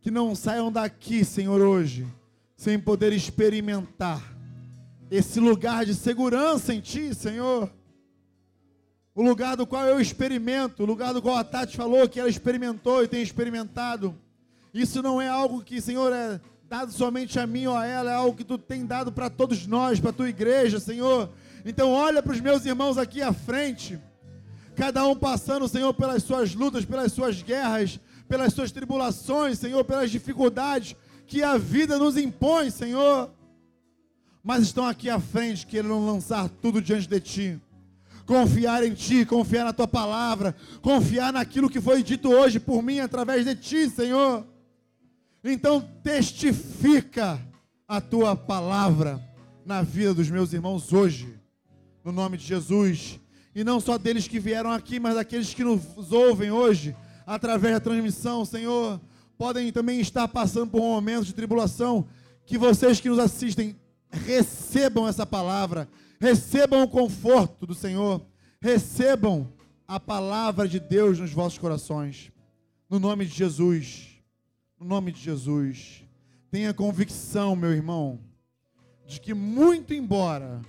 que não saiam daqui, Senhor, hoje sem poder experimentar esse lugar de segurança em Ti, Senhor. O lugar do qual eu experimento, o lugar do qual a Tati falou que ela experimentou e tem experimentado. Isso não é algo que, Senhor, é dado somente a mim ou a ela, é algo que Tu tem dado para todos nós, para a Tua igreja, Senhor. Então, olha para os meus irmãos aqui à frente, cada um passando, Senhor, pelas suas lutas, pelas suas guerras, pelas suas tribulações, Senhor, pelas dificuldades, que a vida nos impõe, Senhor. Mas estão aqui à frente, querendo lançar tudo diante de Ti. Confiar em Ti, confiar na Tua palavra, confiar naquilo que foi dito hoje por mim através de Ti, Senhor. Então, testifica a Tua palavra na vida dos meus irmãos hoje, no nome de Jesus. E não só deles que vieram aqui, mas daqueles que nos ouvem hoje, através da transmissão, Senhor podem também estar passando por um momento de tribulação, que vocês que nos assistem recebam essa palavra, recebam o conforto do Senhor, recebam a palavra de Deus nos vossos corações. No nome de Jesus. No nome de Jesus. Tenha convicção, meu irmão, de que muito embora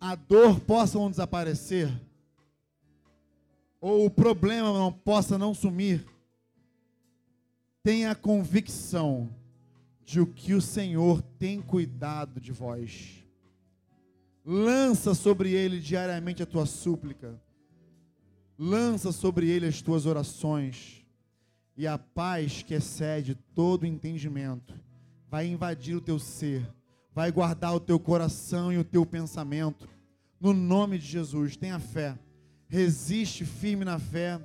a dor possa não desaparecer, ou o problema não possa não sumir, tenha convicção de que o Senhor tem cuidado de vós. Lança sobre ele diariamente a tua súplica. Lança sobre ele as tuas orações. E a paz que excede todo entendimento vai invadir o teu ser, vai guardar o teu coração e o teu pensamento. No nome de Jesus, tenha fé. Resiste firme na fé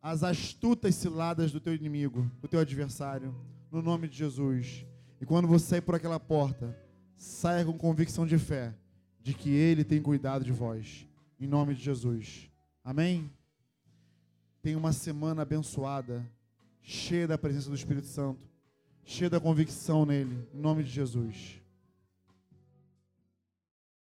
as astutas ciladas do teu inimigo, do teu adversário, no nome de Jesus. E quando você sair por aquela porta, saia com convicção de fé de que Ele tem cuidado de vós, em nome de Jesus. Amém? Tenha uma semana abençoada, cheia da presença do Espírito Santo, cheia da convicção nele, em nome de Jesus.